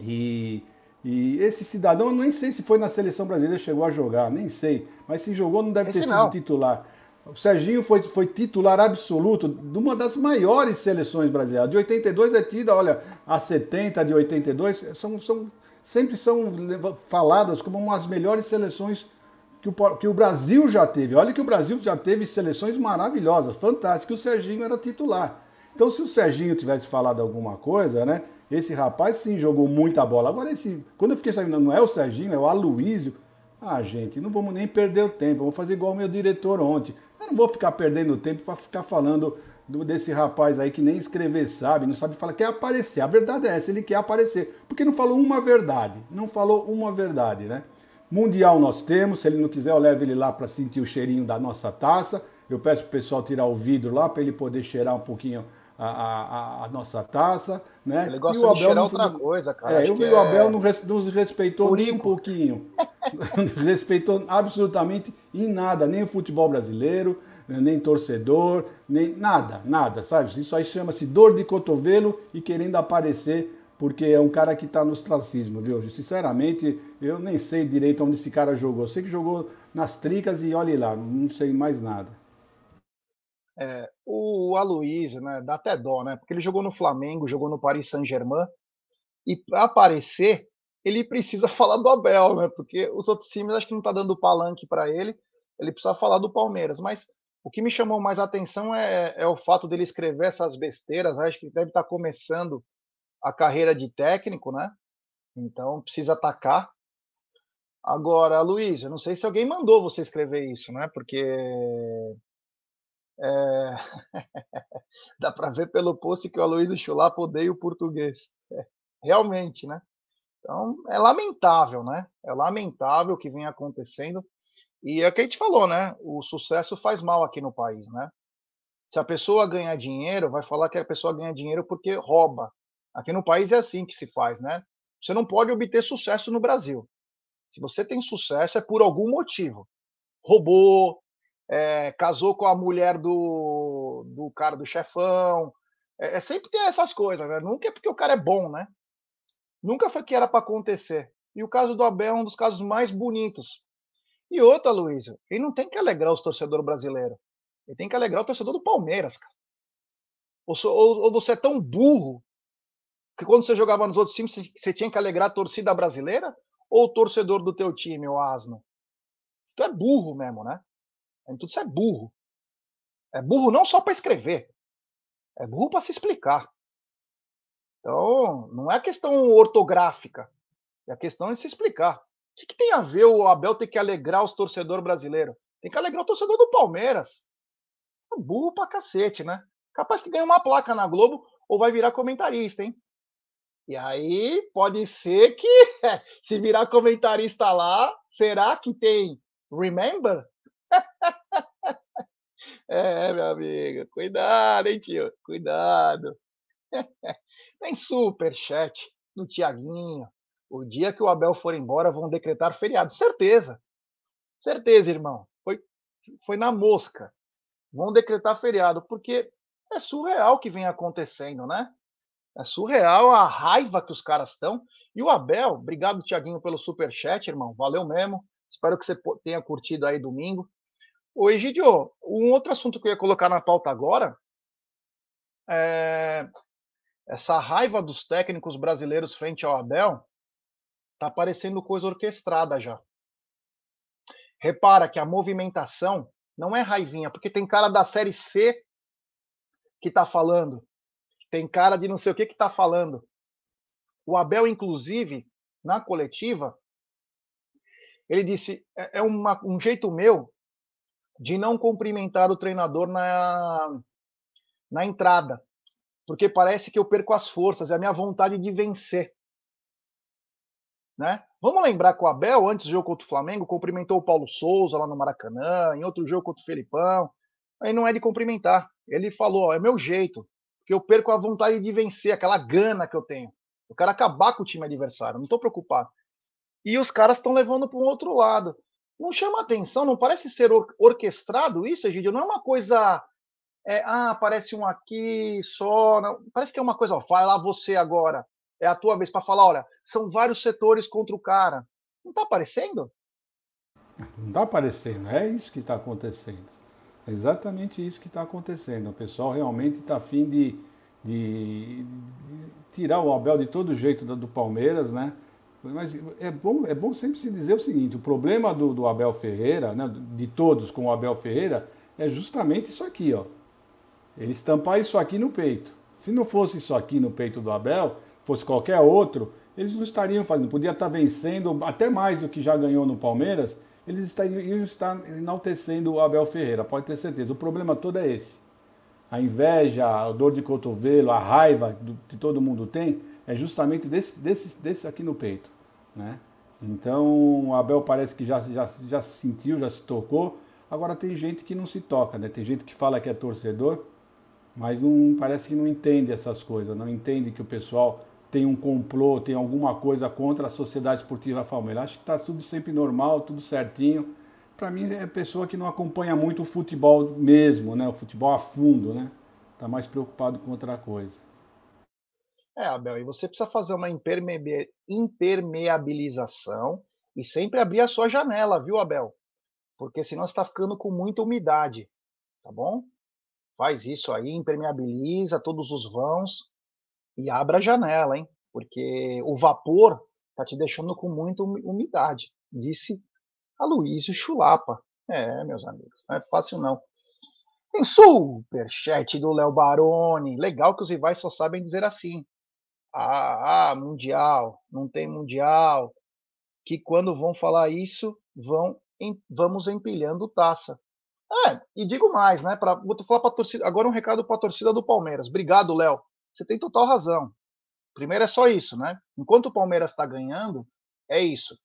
E, e esse cidadão, nem sei se foi na seleção brasileira chegou a jogar, nem sei. Mas se jogou, não deve esse ter sido não. titular. O Serginho foi, foi titular absoluto de uma das maiores seleções brasileiras. De 82 é tida, olha, a 70 de 82 são, são, sempre são faladas como uma das melhores seleções que o, que o Brasil já teve. Olha que o Brasil já teve seleções maravilhosas, fantásticas. O Serginho era titular. Então, se o Serginho tivesse falado alguma coisa, né? Esse rapaz sim jogou muita bola. Agora, esse, quando eu fiquei sabendo, não é o Serginho, é o Aloísio. Ah, gente, não vamos nem perder o tempo. Vou fazer igual o meu diretor ontem não vou ficar perdendo tempo para ficar falando do, desse rapaz aí que nem escrever sabe, não sabe falar, quer aparecer. A verdade é essa, ele quer aparecer. Porque não falou uma verdade. Não falou uma verdade, né? Mundial nós temos, se ele não quiser, eu levo ele lá para sentir o cheirinho da nossa taça. Eu peço pro pessoal tirar o vidro lá para ele poder cheirar um pouquinho a, a, a, nossa taça, né? Ele gosta e o Abel de não, outra coisa, cara. É, o Abel é... não nos respeitou nem um pouquinho. respeitou absolutamente em nada, nem o futebol brasileiro, nem torcedor, nem nada, nada, sabe? Isso aí chama-se dor de cotovelo e querendo aparecer porque é um cara que está no ostracismo, viu? Sinceramente, eu nem sei direito onde esse cara jogou. Eu sei que jogou nas tricas e olhe lá, não sei mais nada. É, o Aloysio, né, dá até dó, né? Porque ele jogou no Flamengo, jogou no Paris Saint-Germain, e para aparecer, ele precisa falar do Abel, né? Porque os outros times acho que não tá dando palanque para ele, ele precisa falar do Palmeiras. Mas o que me chamou mais atenção é, é o fato dele escrever essas besteiras. Acho que deve estar tá começando a carreira de técnico, né? Então precisa atacar. Agora, Luiz, eu não sei se alguém mandou você escrever isso, né? Porque é... Dá para ver pelo post que o Aloysio Chulapa odeia o português. É, realmente, né? Então, é lamentável, né? É lamentável o que vem acontecendo. E é o que a gente falou, né? O sucesso faz mal aqui no país, né? Se a pessoa ganhar dinheiro, vai falar que a pessoa ganha dinheiro porque rouba. Aqui no país é assim que se faz, né? Você não pode obter sucesso no Brasil. Se você tem sucesso, é por algum motivo. Roubou, é, casou com a mulher do, do cara do chefão. É, é, sempre tem essas coisas, né? Nunca é porque o cara é bom, né? Nunca foi que era para acontecer. E o caso do Abel é um dos casos mais bonitos. E outra, Luísa, ele não tem que alegrar os torcedores brasileiros. Ele tem que alegrar o torcedor do Palmeiras, cara. Ou, ou, ou você é tão burro que quando você jogava nos outros times, você tinha que alegrar a torcida brasileira ou o torcedor do teu time, o asno? Tu é burro mesmo, né? Tudo isso é burro. É burro não só para escrever, é burro para se explicar. Então, não é questão ortográfica, é questão de se explicar. O que, que tem a ver o Abel ter que alegrar os torcedores brasileiros? Tem que alegrar o torcedor do Palmeiras. É burro pra cacete, né? Capaz que ganha uma placa na Globo ou vai virar comentarista, hein? E aí pode ser que, se virar comentarista lá, será que tem Remember? É, meu amigo, cuidado, hein, tio? Cuidado. Tem super chat no Tiaguinho. O dia que o Abel for embora, vão decretar feriado. Certeza. Certeza, irmão. Foi, foi na mosca. Vão decretar feriado, porque é surreal o que vem acontecendo, né? É surreal a raiva que os caras estão. E o Abel, obrigado, Tiaguinho, pelo super chat, irmão. Valeu mesmo. Espero que você tenha curtido aí domingo. Ô, Egidio, um outro assunto que eu ia colocar na pauta agora é essa raiva dos técnicos brasileiros frente ao Abel tá parecendo coisa orquestrada já. Repara que a movimentação não é raivinha, porque tem cara da série C que tá falando, tem cara de não sei o que que tá falando. O Abel, inclusive, na coletiva, ele disse: é, é uma, um jeito meu de não cumprimentar o treinador na, na entrada, porque parece que eu perco as forças, é a minha vontade de vencer. Né? Vamos lembrar que o Abel, antes do jogo contra o Flamengo, cumprimentou o Paulo Souza lá no Maracanã, em outro jogo contra o Felipão. Aí não é de cumprimentar. Ele falou: é meu jeito, porque eu perco a vontade de vencer, aquela gana que eu tenho. Eu quero acabar com o time adversário, não estou preocupado. E os caras estão levando para um outro lado. Não chama atenção, não parece ser or orquestrado isso, Egidio? Não é uma coisa. É, ah, parece um aqui só. Não, parece que é uma coisa, ó, vai lá você agora. É a tua vez para falar, olha, são vários setores contra o cara. Não está aparecendo? Não está aparecendo, é isso que está acontecendo. É exatamente isso que está acontecendo. O pessoal realmente está afim de, de, de, tirar o Abel de todo jeito do, do Palmeiras, né? Mas é bom, é bom sempre se dizer o seguinte: o problema do, do Abel Ferreira, né, de todos com o Abel Ferreira, é justamente isso aqui, ó. Ele estampar isso aqui no peito. Se não fosse isso aqui no peito do Abel, fosse qualquer outro, eles não estariam fazendo. Podia estar vencendo até mais do que já ganhou no Palmeiras, eles estariam estar enaltecendo o Abel Ferreira, pode ter certeza. O problema todo é esse. A inveja, a dor de cotovelo, a raiva que todo mundo tem, é justamente desse, desse, desse aqui no peito. Né? Então o Abel parece que já, já, já sentiu, já se tocou. Agora tem gente que não se toca, né? Tem gente que fala que é torcedor, mas não parece que não entende essas coisas, não entende que o pessoal tem um complô, tem alguma coisa contra a Sociedade Esportiva Palmeiras. Acho que está tudo sempre normal, tudo certinho. Para mim é pessoa que não acompanha muito o futebol mesmo, né? O futebol a fundo, né? Está mais preocupado com outra coisa. É, Abel, e você precisa fazer uma impermeabilização e sempre abrir a sua janela, viu, Abel? Porque senão está ficando com muita umidade, tá bom? Faz isso aí, impermeabiliza todos os vãos e abra a janela, hein? Porque o vapor tá te deixando com muita umidade, disse a Luísio Chulapa. É, meus amigos, não é fácil não. Tem superchat do Léo Baroni. Legal que os rivais só sabem dizer assim ah, ah, mundial, não tem mundial, que quando vão falar isso, vão em, vamos empilhando taça. É, e digo mais, né? Pra, vou falar para torcida. Agora um recado para a torcida do Palmeiras. Obrigado, Léo. Você tem total razão. Primeiro é só isso, né? Enquanto o Palmeiras está ganhando, é isso.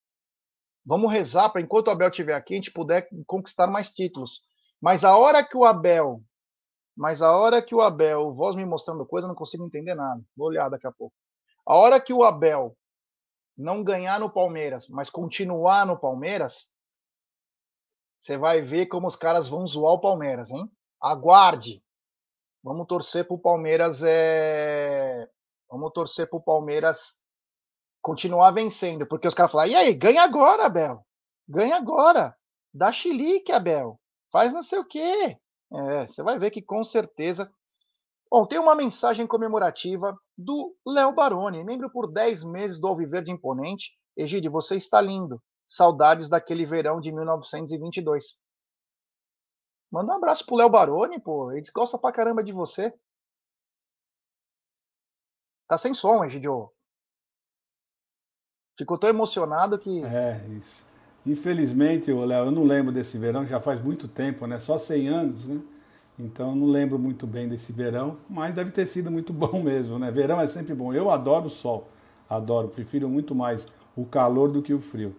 Vamos rezar para enquanto o Abel estiver aqui, a gente puder conquistar mais títulos. Mas a hora que o Abel mas a hora que o Abel, voz me mostrando coisa, eu não consigo entender nada. Vou olhar daqui a pouco. A hora que o Abel não ganhar no Palmeiras, mas continuar no Palmeiras, você vai ver como os caras vão zoar o Palmeiras, hein? Aguarde. Vamos torcer pro Palmeiras é... Vamos torcer pro Palmeiras continuar vencendo, porque os caras falam: "E aí, ganha agora, Abel. Ganha agora. Dá chilique, Abel. Faz não sei o quê. É, você vai ver que com certeza. Bom, tem uma mensagem comemorativa do Léo Baroni, membro por 10 meses do Alviverde Imponente. Egide, você está lindo. Saudades daquele verão de 1922. Manda um abraço pro Léo Baroni, pô. Ele gosta pra caramba de você. Tá sem som, Egidio. Ficou tão emocionado que. É, isso. Infelizmente, Léo, eu não lembro desse verão, já faz muito tempo, né? Só 100 anos, né? Então não lembro muito bem desse verão, mas deve ter sido muito bom mesmo, né? Verão é sempre bom. Eu adoro o sol, adoro, prefiro muito mais o calor do que o frio.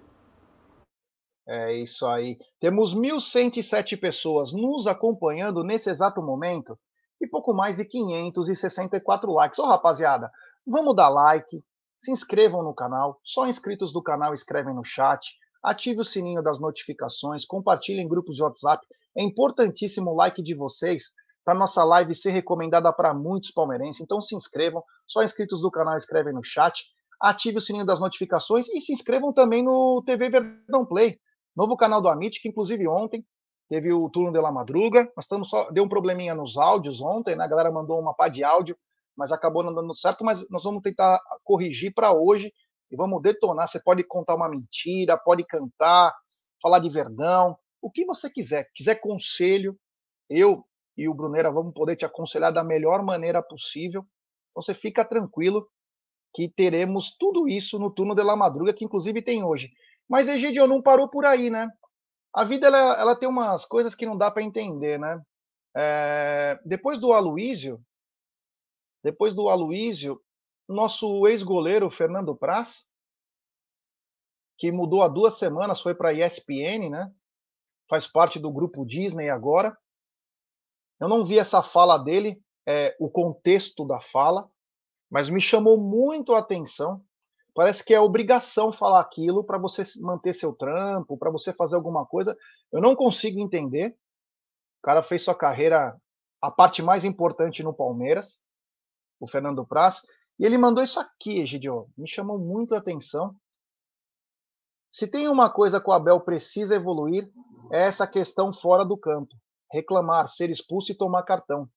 É isso aí. Temos 1.107 pessoas nos acompanhando nesse exato momento e pouco mais de 564 likes. Ô rapaziada, vamos dar like, se inscrevam no canal. Só inscritos do canal escrevem no chat ative o sininho das notificações, compartilhe em grupos de WhatsApp. É importantíssimo o like de vocês para nossa live ser recomendada para muitos palmeirenses. Então se inscrevam, só inscritos do canal escrevem no chat, ative o sininho das notificações e se inscrevam também no TV Verdão Play, novo canal do Amit, que inclusive ontem teve o turno de la madruga. Nós estamos só deu um probleminha nos áudios ontem, né? A galera mandou uma pá de áudio, mas acabou não dando certo, mas nós vamos tentar corrigir para hoje e vamos detonar. Você pode contar uma mentira, pode cantar, falar de verdão, o que você quiser. Quiser conselho, eu e o Brunera vamos poder te aconselhar da melhor maneira possível. Você fica tranquilo que teremos tudo isso no turno de la madruga, que inclusive tem hoje. Mas Egidio não parou por aí, né? a vida ela, ela tem umas coisas que não dá para entender, né? É, depois do Aloísio, depois do Aloísio, nosso ex-goleiro Fernando Praz, que mudou há duas semanas, foi para a ESPN, né? Faz parte do grupo Disney agora. Eu não vi essa fala dele, é, o contexto da fala, mas me chamou muito a atenção. Parece que é obrigação falar aquilo para você manter seu trampo, para você fazer alguma coisa. Eu não consigo entender. O cara fez sua carreira, a parte mais importante no Palmeiras, o Fernando Praz, e ele mandou isso aqui, Egidio. Me chamou muito a atenção. Se tem uma coisa que o Abel precisa evoluir, é essa questão fora do campo. Reclamar, ser expulso e tomar cartão.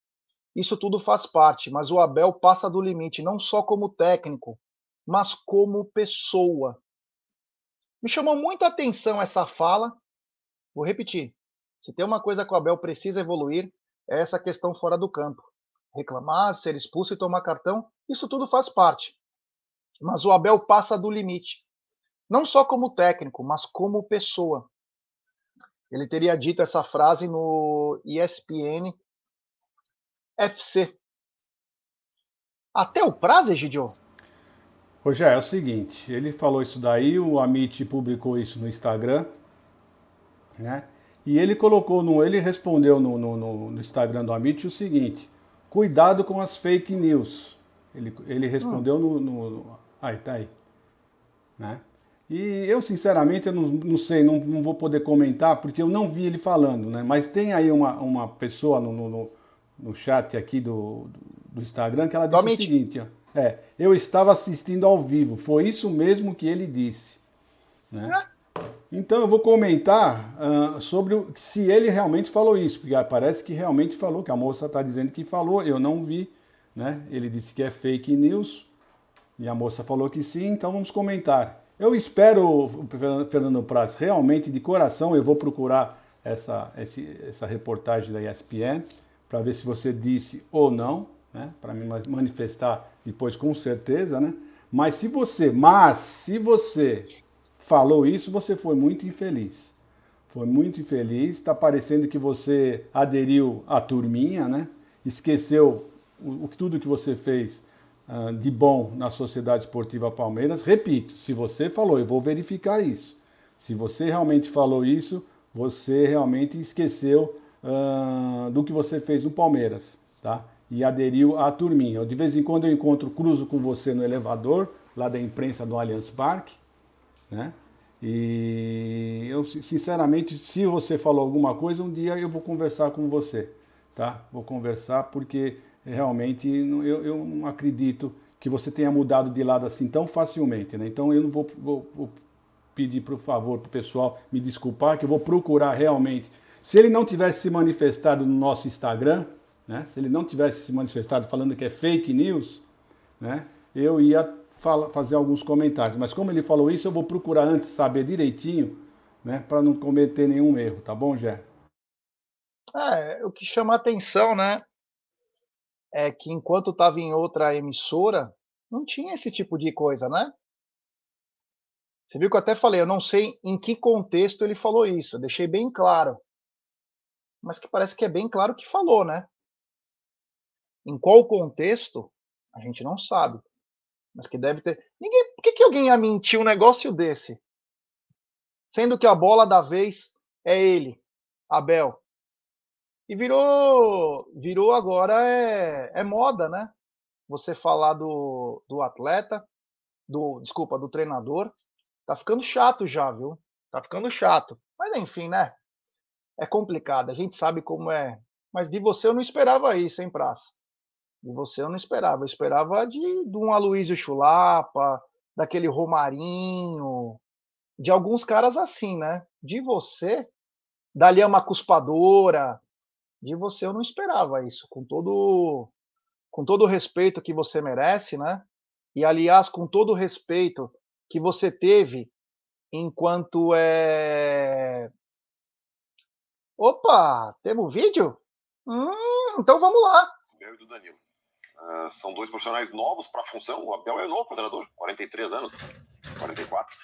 Isso tudo faz parte, mas o Abel passa do limite, não só como técnico, mas como pessoa. Me chamou muito a atenção essa fala. Vou repetir. Se tem uma coisa que o Abel precisa evoluir, é essa questão fora do campo. Reclamar, ser expulso e tomar cartão, isso tudo faz parte. Mas o Abel passa do limite não só como técnico, mas como pessoa. Ele teria dito essa frase no ESPN FC. Até o prazo, Egidio? Rogério, é o seguinte, ele falou isso daí, o Amit publicou isso no Instagram, né? E ele colocou no, ele respondeu no, no, no Instagram do Amit o seguinte: cuidado com as fake news. Ele, ele respondeu hum. no, no, aí tá aí, né? E eu, sinceramente, eu não, não sei, não, não, vou poder comentar, porque eu não vi ele falando, né? Mas tem aí uma, uma pessoa no, no, no chat aqui do, do Instagram que ela disse Realmente. o seguinte, ó, é, eu estava assistindo ao vivo, foi isso mesmo que ele disse. Né? Então eu vou comentar uh, sobre o, se ele realmente falou isso, porque parece que realmente falou, que a moça está dizendo que falou, eu não vi, né? Ele disse que é fake news, e a moça falou que sim, então vamos comentar. Eu espero, Fernando Praz, realmente de coração, eu vou procurar essa, essa reportagem da ESPN para ver se você disse ou não, né? para me manifestar depois com certeza, né? Mas se você, mas se você falou isso, você foi muito infeliz. Foi muito infeliz, está parecendo que você aderiu à turminha, né? Esqueceu o, tudo que você fez ah, de bom na Sociedade Esportiva Palmeiras. Repito, se você falou, eu vou verificar isso. Se você realmente falou isso, você realmente esqueceu uh, do que você fez no Palmeiras, tá? E aderiu à turminha. De vez em quando eu encontro, cruzo com você no elevador, lá da imprensa do Allianz Parque, né? E eu, sinceramente, se você falou alguma coisa, um dia eu vou conversar com você, tá? Vou conversar porque realmente eu, eu não acredito que você tenha mudado de lado assim tão facilmente. Né? Então eu não vou, vou, vou pedir por favor para o pessoal me desculpar, que eu vou procurar realmente. Se ele não tivesse se manifestado no nosso Instagram, né? se ele não tivesse se manifestado falando que é fake news, né? eu ia fala, fazer alguns comentários. Mas como ele falou isso, eu vou procurar antes saber direitinho, né? para não cometer nenhum erro, tá bom, Jé? É, o que chama atenção, né? é que enquanto estava em outra emissora, não tinha esse tipo de coisa, né? Você viu que eu até falei, eu não sei em que contexto ele falou isso, eu deixei bem claro. Mas que parece que é bem claro que falou, né? Em qual contexto, a gente não sabe. Mas que deve ter. Ninguém. Por que, que alguém ia mentir um negócio desse? Sendo que a bola da vez é ele, Abel. E virou, virou agora é, é moda, né? Você falar do, do atleta, do, desculpa, do treinador, tá ficando chato já, viu? Tá ficando chato. Mas enfim, né? É complicado, a gente sabe como é. Mas de você eu não esperava isso, hein, Praça? De você eu não esperava. Eu esperava de, de um Aloysio Chulapa, daquele Romarinho, de alguns caras assim, né? De você, dali é uma cuspadora, de você eu não esperava isso, com todo com todo o respeito que você merece, né? E aliás, com todo o respeito que você teve enquanto é Opa, temos vídeo? Hum, então vamos lá. E do Danilo. Uh, são dois profissionais novos para a função. O Abel é novo, treinador, 43 anos, 44.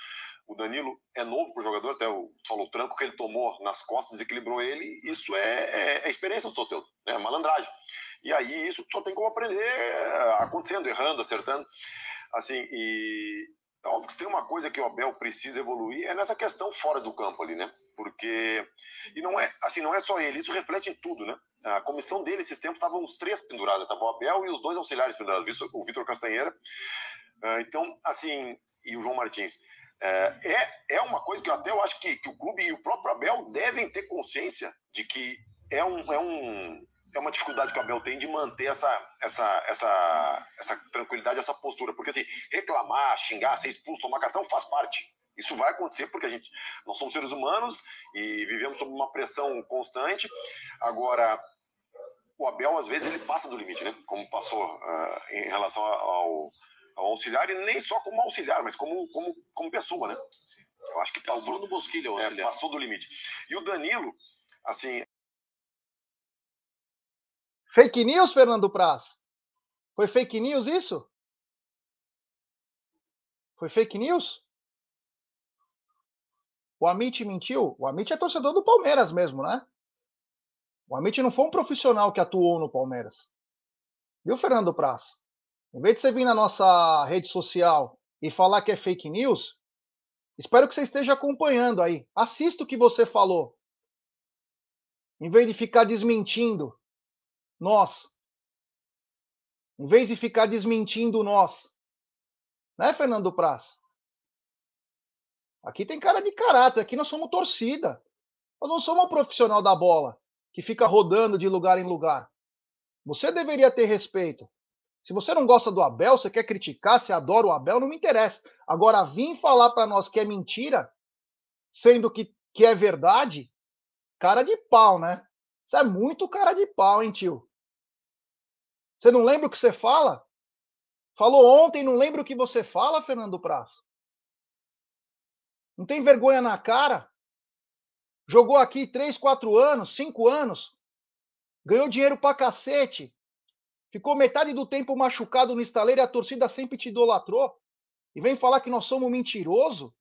O Danilo é novo para o jogador, até o, falou, tranco que ele tomou nas costas desequilibrou ele. Isso é, é, é experiência do Soteldo, né? malandragem. E aí isso só tem como aprender é, acontecendo, errando, acertando. Assim, e é óbvio que tem uma coisa que o Abel precisa evoluir é nessa questão fora do campo ali, né? Porque e não é assim, não é só ele, isso reflete em tudo, né? A comissão dele esses tempos estavam os três pendurados, estava o Abel e os dois auxiliares pendurados, o Vitor Castanheira. Ah, então, assim, e o João Martins. É, é, é uma coisa que eu até eu acho que, que o clube e o próprio Abel devem ter consciência de que é, um, é, um, é uma dificuldade que o Abel tem de manter essa, essa, essa, essa tranquilidade, essa postura. Porque assim, reclamar, xingar, ser expulso, tomar cartão faz parte. Isso vai acontecer porque a gente, nós somos seres humanos e vivemos sob uma pressão constante. Agora, o Abel, às vezes, ele passa do limite, né? Como passou uh, em relação ao, ao, auxiliar, e nem só como auxiliar, mas como, como, como pessoa, né? Eu acho que é passou, no Bosquilha, é, passou do limite. E o Danilo, assim. Fake news, Fernando Praz? Foi fake news isso? Foi fake news? O Amit mentiu? O Amit é torcedor do Palmeiras mesmo, né? O Amit não foi um profissional que atuou no Palmeiras. Viu, Fernando Praz? Em vez de você vir na nossa rede social e falar que é fake news, espero que você esteja acompanhando aí. Assista o que você falou. Em vez de ficar desmentindo nós. Em vez de ficar desmentindo nós. Né, Fernando Praz? Aqui tem cara de caráter, aqui nós somos torcida. Nós não somos profissional da bola que fica rodando de lugar em lugar. Você deveria ter respeito. Se você não gosta do Abel, você quer criticar, se adora o Abel, não me interessa. Agora, vir falar para nós que é mentira, sendo que, que é verdade, cara de pau, né? Isso é muito cara de pau, hein, tio? Você não lembra o que você fala? Falou ontem, não lembra o que você fala, Fernando Praz? Não tem vergonha na cara? Jogou aqui 3, 4 anos, 5 anos. Ganhou dinheiro pra cacete. Ficou metade do tempo machucado no estaleiro e a torcida sempre te idolatrou. E vem falar que nós somos mentiroso? O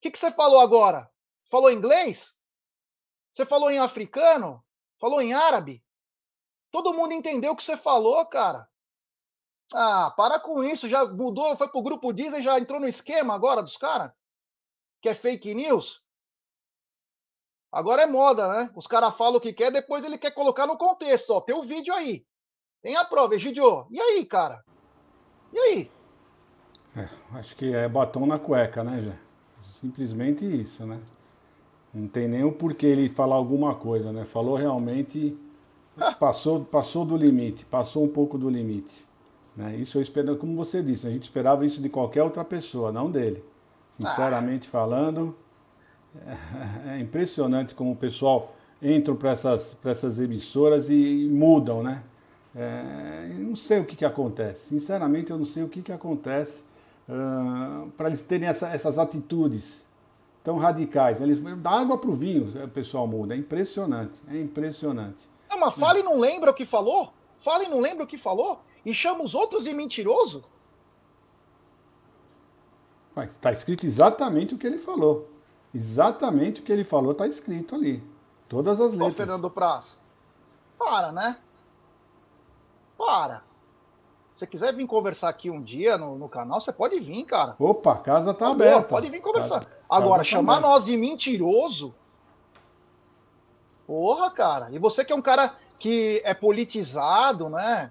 que, que você falou agora? Falou inglês? Você falou em africano? Falou em árabe? Todo mundo entendeu o que você falou, cara. Ah, para com isso. Já mudou, foi pro grupo Disney, já entrou no esquema agora dos caras? que é fake news, agora é moda, né? Os caras falam o que quer, depois ele quer colocar no contexto. Ó, tem o vídeo aí. Tem a prova, Egidio. E aí, cara? E aí? É, acho que é batom na cueca, né, já? Simplesmente isso, né? Não tem nem o porquê ele falar alguma coisa, né? Falou realmente. Passou, passou do limite, passou um pouco do limite. Né? Isso eu espero, como você disse, a gente esperava isso de qualquer outra pessoa, não dele. Sinceramente ah. falando, é impressionante como o pessoal entra para essas, essas emissoras e, mudam, né? É, não sei o que, que acontece. Sinceramente, eu não sei o que, que acontece uh, para eles terem essa, essas atitudes tão radicais. Eles dá água para o vinho, o pessoal muda. É impressionante, é impressionante. Mas fala e não lembra o que falou? Fala e não lembra o que falou? E chama os outros de mentiroso? Está escrito exatamente o que ele falou. Exatamente o que ele falou está escrito ali. Todas as letras. Ô, Fernando Praz, para, né? Para. Se quiser vir conversar aqui um dia no, no canal, você pode vir, cara. Opa, a casa tá aberta. Pode vir conversar. Casa, Agora, casa tá chamar tá nós de mentiroso. Porra, cara. E você que é um cara que é politizado, né?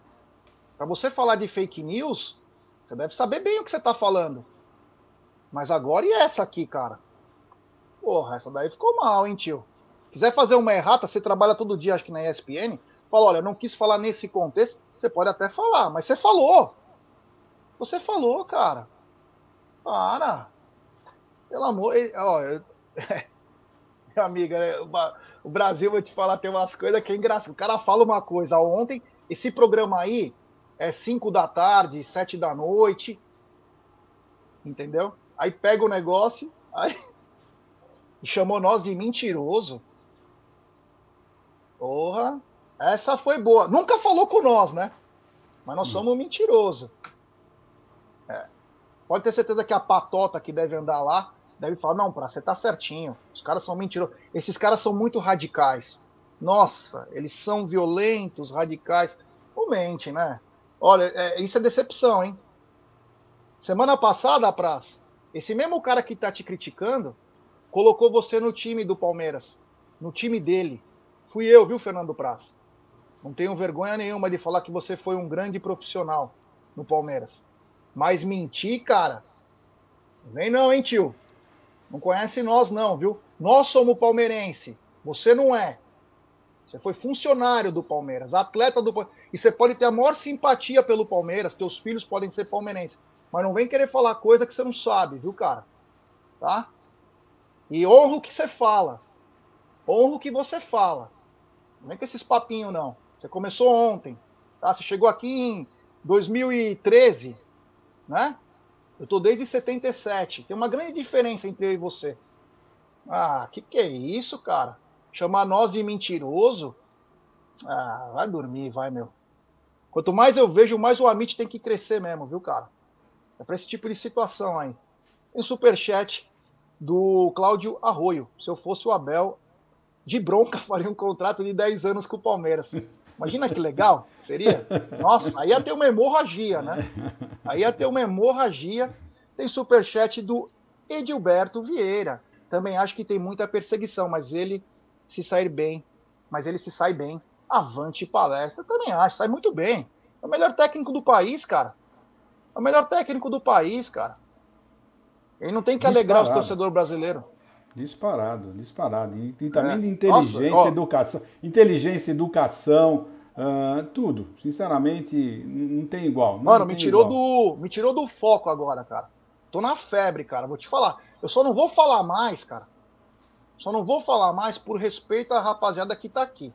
Para você falar de fake news, você deve saber bem o que você tá falando. Mas agora e essa aqui, cara? Porra, essa daí ficou mal, hein, tio? Quiser fazer uma errata, você trabalha todo dia, acho que na ESPN, fala, olha, não quis falar nesse contexto, você pode até falar, mas você falou. Você falou, cara. Para. Pelo amor. Ó, eu... Minha amiga, né, o Brasil, vou te falar, tem umas coisas que é engraçado. O cara fala uma coisa ontem, esse programa aí é 5 da tarde, 7 da noite. Entendeu? Aí pega o negócio, aí chamou nós de mentiroso. Porra, essa foi boa. Nunca falou com nós, né? Mas nós hum. somos mentiroso. É. Pode ter certeza que a patota que deve andar lá deve falar, não, pra você tá certinho. Os caras são mentirosos. Esses caras são muito radicais. Nossa, eles são violentos, radicais. Não mente, né? Olha, é, isso é decepção, hein? Semana passada, Praz, esse mesmo cara que tá te criticando colocou você no time do Palmeiras. No time dele. Fui eu, viu, Fernando Praz? Não tenho vergonha nenhuma de falar que você foi um grande profissional no Palmeiras. Mas mentir, cara. Vem não, hein, tio? Não conhece nós, não, viu? Nós somos palmeirense. Você não é. Você foi funcionário do Palmeiras, atleta do Palmeiras. E você pode ter a maior simpatia pelo Palmeiras, teus filhos podem ser palmeirenses. Mas não vem querer falar coisa que você não sabe, viu, cara? Tá? E honra o que você fala. Honra o que você fala. Não vem com esses papinhos, não. Você começou ontem. Tá? Você chegou aqui em 2013, né? Eu tô desde 77. Tem uma grande diferença entre eu e você. Ah, que que é isso, cara? Chamar nós de mentiroso? Ah, vai dormir, vai, meu. Quanto mais eu vejo, mais o Amit tem que crescer mesmo, viu, cara? É pra esse tipo de situação aí. Tem um superchat do Cláudio Arroio. Se eu fosse o Abel, de bronca faria um contrato de 10 anos com o Palmeiras. Imagina que legal seria. Nossa, aí ia ter uma hemorragia, né? Aí ia ter uma hemorragia. Tem superchat do Edilberto Vieira. Também acho que tem muita perseguição, mas ele se sair bem. Mas ele se sai bem. Avante palestra, também acho. Sai muito bem. É o melhor técnico do país, cara. É o melhor técnico do país, cara. Ele não tem que Disparado. alegrar o torcedor brasileiro. Disparado, disparado. E, e também é. de inteligência, Nossa, educação. Inteligência, educação, uh, tudo. Sinceramente, não tem igual. Não Mano, tem me tirou, igual. do, me tirou do foco agora, cara. Tô na febre, cara. Vou te falar. Eu só não vou falar mais, cara. Só não vou falar mais por respeito à rapaziada que tá aqui.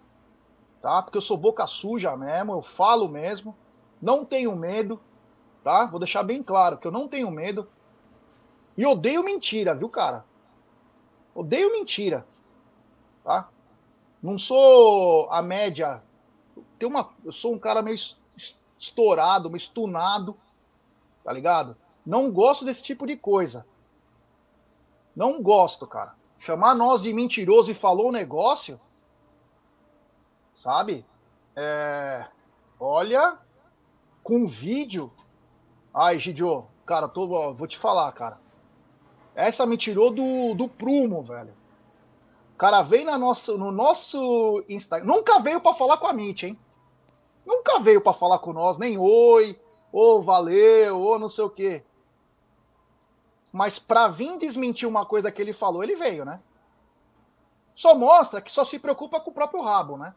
Tá? Porque eu sou boca suja mesmo, eu falo mesmo. Não tenho medo, tá? Vou deixar bem claro que eu não tenho medo. E odeio mentira, viu, cara? Odeio mentira. Tá? Não sou a média. Tem uma, eu sou um cara meio estourado, meio estunado. Tá ligado? Não gosto desse tipo de coisa. Não gosto, cara. Chamar nós de mentiroso e falou um negócio. Sabe? É, olha, com vídeo. Ai, Gidio, cara, tô, vou te falar, cara. Essa me tirou do, do prumo, velho. O cara veio na nossa, no nosso Instagram. Nunca veio para falar com a Mitch, hein? Nunca veio para falar com nós, nem oi, ou valeu, ou não sei o quê. Mas pra vir desmentir uma coisa que ele falou, ele veio, né? Só mostra que só se preocupa com o próprio rabo, né?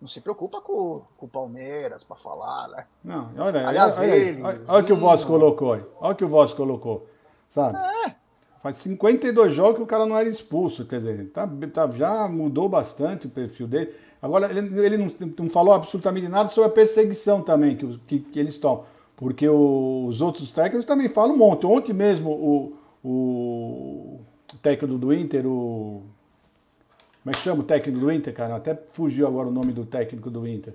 Não se preocupa com, com o Palmeiras para falar, né? Não, olha, Aliás, olha, ele, olha, olha, olha o que o Voz colocou aí. Olha o que o Voz colocou. Sabe? É. Faz 52 jogos que o cara não era expulso, quer dizer, tá, tá, já mudou bastante o perfil dele. Agora, ele, ele não, não, falou absolutamente nada sobre a perseguição também que, que, que eles estão, porque o, os outros técnicos também falam um monte. Ontem mesmo, o, o técnico do Inter, o. Como é que chama o técnico do Inter, cara? Até fugiu agora o nome do técnico do Inter.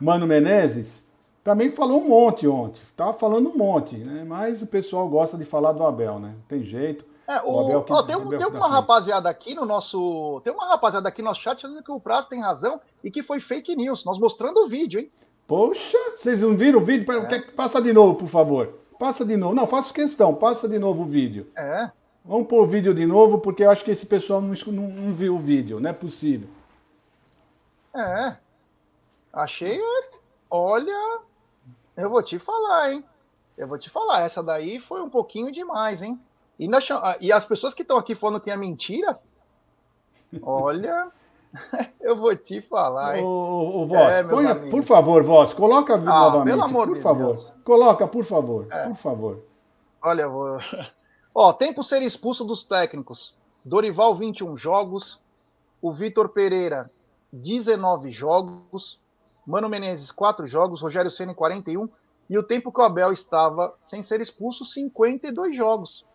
Mano Menezes, também falou um monte ontem. Tava falando um monte, né? Mas o pessoal gosta de falar do Abel, né? Tem jeito. É, o, o ó, tem, tem uma rapaziada aqui no nosso. Tem uma rapaziada aqui no nosso chat dizendo que o Prazo tem razão e que foi fake news. Nós mostrando o vídeo, hein? Poxa, vocês não viram o vídeo? É. Passa de novo, por favor. Passa de novo. Não, faço questão, passa de novo o vídeo. É. Vamos pôr o vídeo de novo, porque eu acho que esse pessoal não, não, não viu o vídeo, não é possível. É. Achei. Olha. Eu vou te falar, hein? Eu vou te falar, essa daí foi um pouquinho demais, hein? E, nós, e as pessoas que estão aqui falando que é mentira, olha, eu vou te falar. Hein? Ô, ô, Voz, é, ponha, por favor, Voz, coloca ah, novamente, pelo amor por de favor. Deus. Coloca, por favor, é. por favor. Olha, eu vou... Ó, tempo ser expulso dos técnicos. Dorival, 21 jogos. O Vitor Pereira, 19 jogos. Mano Menezes, 4 jogos. Rogério Senna, 41. E o tempo que o Abel estava sem ser expulso, 52 jogos.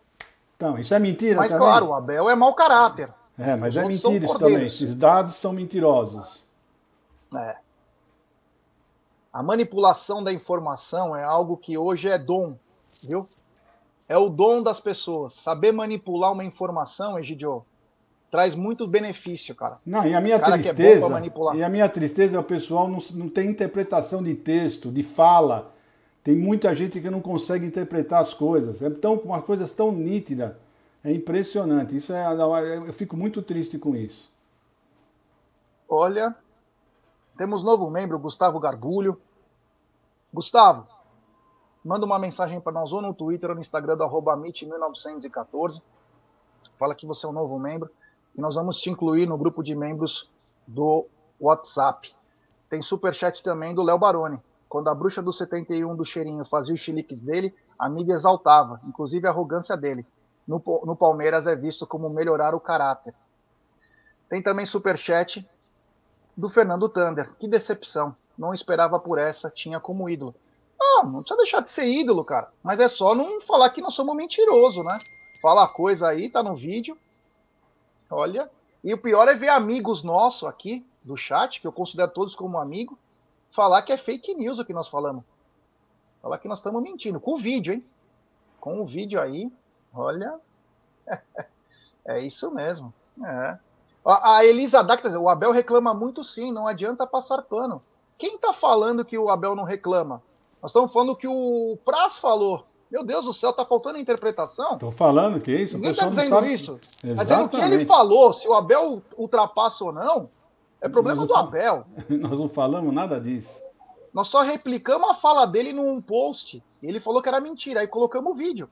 Então, isso é mentira mas, também? Mas claro, o Abel é mau caráter. É, mas Os é mentira isso também. Esses dados são mentirosos. É. A manipulação da informação é algo que hoje é dom, viu? é o dom das pessoas. Saber manipular uma informação, Egidio, traz muito benefício, cara. Não, e a minha cara tristeza. É e a minha tristeza é o pessoal não, não tem interpretação de texto, de fala. Tem muita gente que não consegue interpretar as coisas. É tão, uma coisa tão nítida. É impressionante. Isso é, eu fico muito triste com isso. Olha, temos novo membro, Gustavo Garbulho. Gustavo, manda uma mensagem para nós ou no Twitter ou no Instagram do arroba 1914 Fala que você é um novo membro e nós vamos te incluir no grupo de membros do WhatsApp. Tem superchat também do Léo Baroni. Quando a bruxa do 71 do cheirinho fazia os chiliques dele, a mídia exaltava, inclusive a arrogância dele. No, no Palmeiras é visto como melhorar o caráter. Tem também superchat do Fernando Thunder. Que decepção. Não esperava por essa, tinha como ídolo. Não, não precisa deixar de ser ídolo, cara. Mas é só não falar que nós somos mentiroso, né? Fala a coisa aí, tá no vídeo. Olha. E o pior é ver amigos nossos aqui do chat, que eu considero todos como amigo, falar que é fake news o que nós falamos. Falar que nós estamos mentindo. Com o vídeo, hein? Com o vídeo aí. Olha. é isso mesmo. É. A, Elisa Dacta, o Abel reclama muito sim, não adianta passar pano. Quem está falando que o Abel não reclama? Nós estamos falando que o Praz falou. Meu Deus do céu, tá faltando interpretação? Estou falando que isso. Ninguém está dizendo sabe... isso. Está dizendo que ele falou, se o Abel ultrapassa ou não, é problema do Abel. Nós não falamos nada disso. Nós só replicamos a fala dele num post. E ele falou que era mentira. Aí colocamos o vídeo.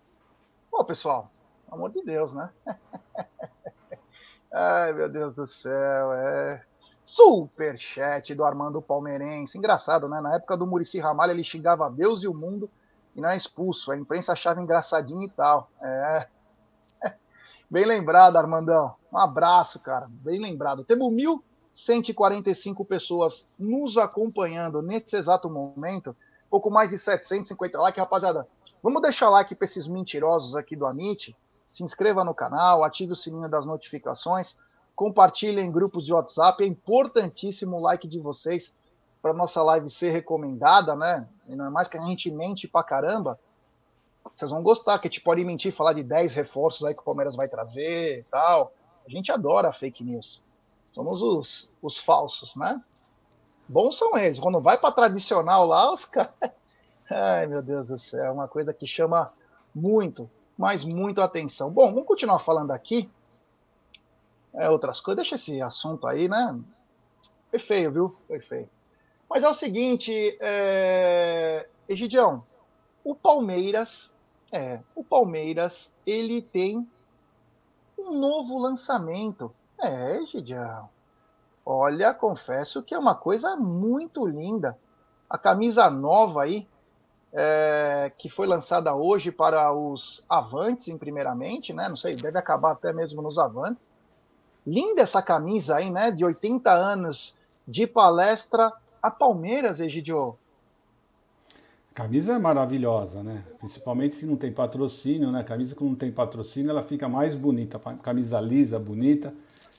Pô, pessoal, pelo amor de Deus, né? Ai, meu Deus do céu, é. Superchat do Armando Palmeirense. Engraçado, né? Na época do Murici Ramalho, ele xingava Deus e o mundo e não é expulso. A imprensa achava engraçadinho e tal. É. Bem lembrado, Armandão. Um abraço, cara. Bem lembrado. Temos 1.145 pessoas nos acompanhando nesse exato momento. Pouco mais de 750 likes, rapaziada. Vamos deixar like para esses mentirosos aqui do Amit se inscreva no canal, ative o sininho das notificações, compartilhe em grupos de WhatsApp. É importantíssimo o like de vocês para nossa live ser recomendada, né? E não é mais que a gente mente pra caramba. Vocês vão gostar, que a gente pode mentir, falar de 10 reforços aí que o Palmeiras vai trazer e tal. A gente adora fake news. Somos os, os falsos, né? Bons são eles. Quando vai para tradicional lá, os caras. Ai, meu Deus do céu, é uma coisa que chama muito, mas muita atenção. Bom, vamos continuar falando aqui. É, outras coisas, deixa esse assunto aí, né? Foi feio, viu? Foi feio. Mas é o seguinte, é... Egidião, o Palmeiras, é, o Palmeiras, ele tem um novo lançamento. É, Egidião. Olha, confesso que é uma coisa muito linda. A camisa nova aí, é, que foi lançada hoje para os Avantes, em primeiramente, né? Não sei, deve acabar até mesmo nos Avantes. Linda essa camisa aí, né? De 80 anos de palestra a Palmeiras, Egidio. Camisa é maravilhosa, né? Principalmente que não tem patrocínio, né? A camisa que não tem patrocínio, ela fica mais bonita. Camisa lisa, bonita.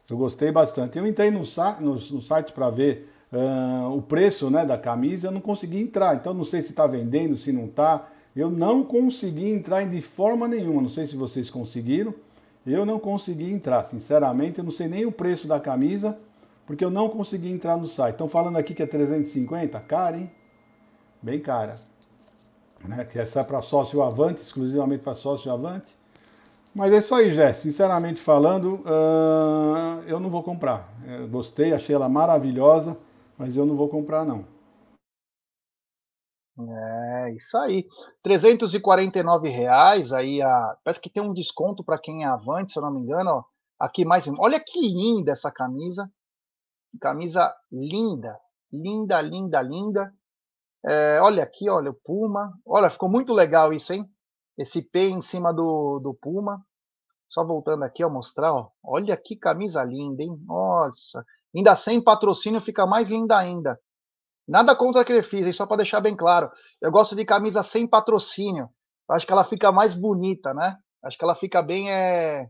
Eu gostei bastante. Eu entrei no, no, no site para ver uh, o preço né, da camisa, eu não consegui entrar. Então não sei se está vendendo, se não está. Eu não consegui entrar de forma nenhuma. Não sei se vocês conseguiram. Eu não consegui entrar, sinceramente. Eu não sei nem o preço da camisa, porque eu não consegui entrar no site. Estão falando aqui que é 350? Cara, hein? Bem cara. Né? Que essa é para sócio avante, exclusivamente para sócio avante. Mas é isso aí, Jé. Sinceramente falando, uh, eu não vou comprar. Eu gostei, achei ela maravilhosa mas eu não vou comprar não. É, isso aí. 349 reais, aí a, parece que tem um desconto para quem é avante, se eu não me engano, ó. Aqui mais, olha que linda essa camisa. Camisa linda, linda, linda, linda. É, olha aqui, olha o Puma. Olha, ficou muito legal isso, hein? Esse P em cima do, do Puma. Só voltando aqui, ó, mostrar, ó. Olha que camisa linda, hein? Nossa. Ainda sem patrocínio fica mais linda ainda. Nada contra a Crefisa, só para deixar bem claro. Eu gosto de camisa sem patrocínio. Eu acho que ela fica mais bonita, né? Acho que ela fica bem. É...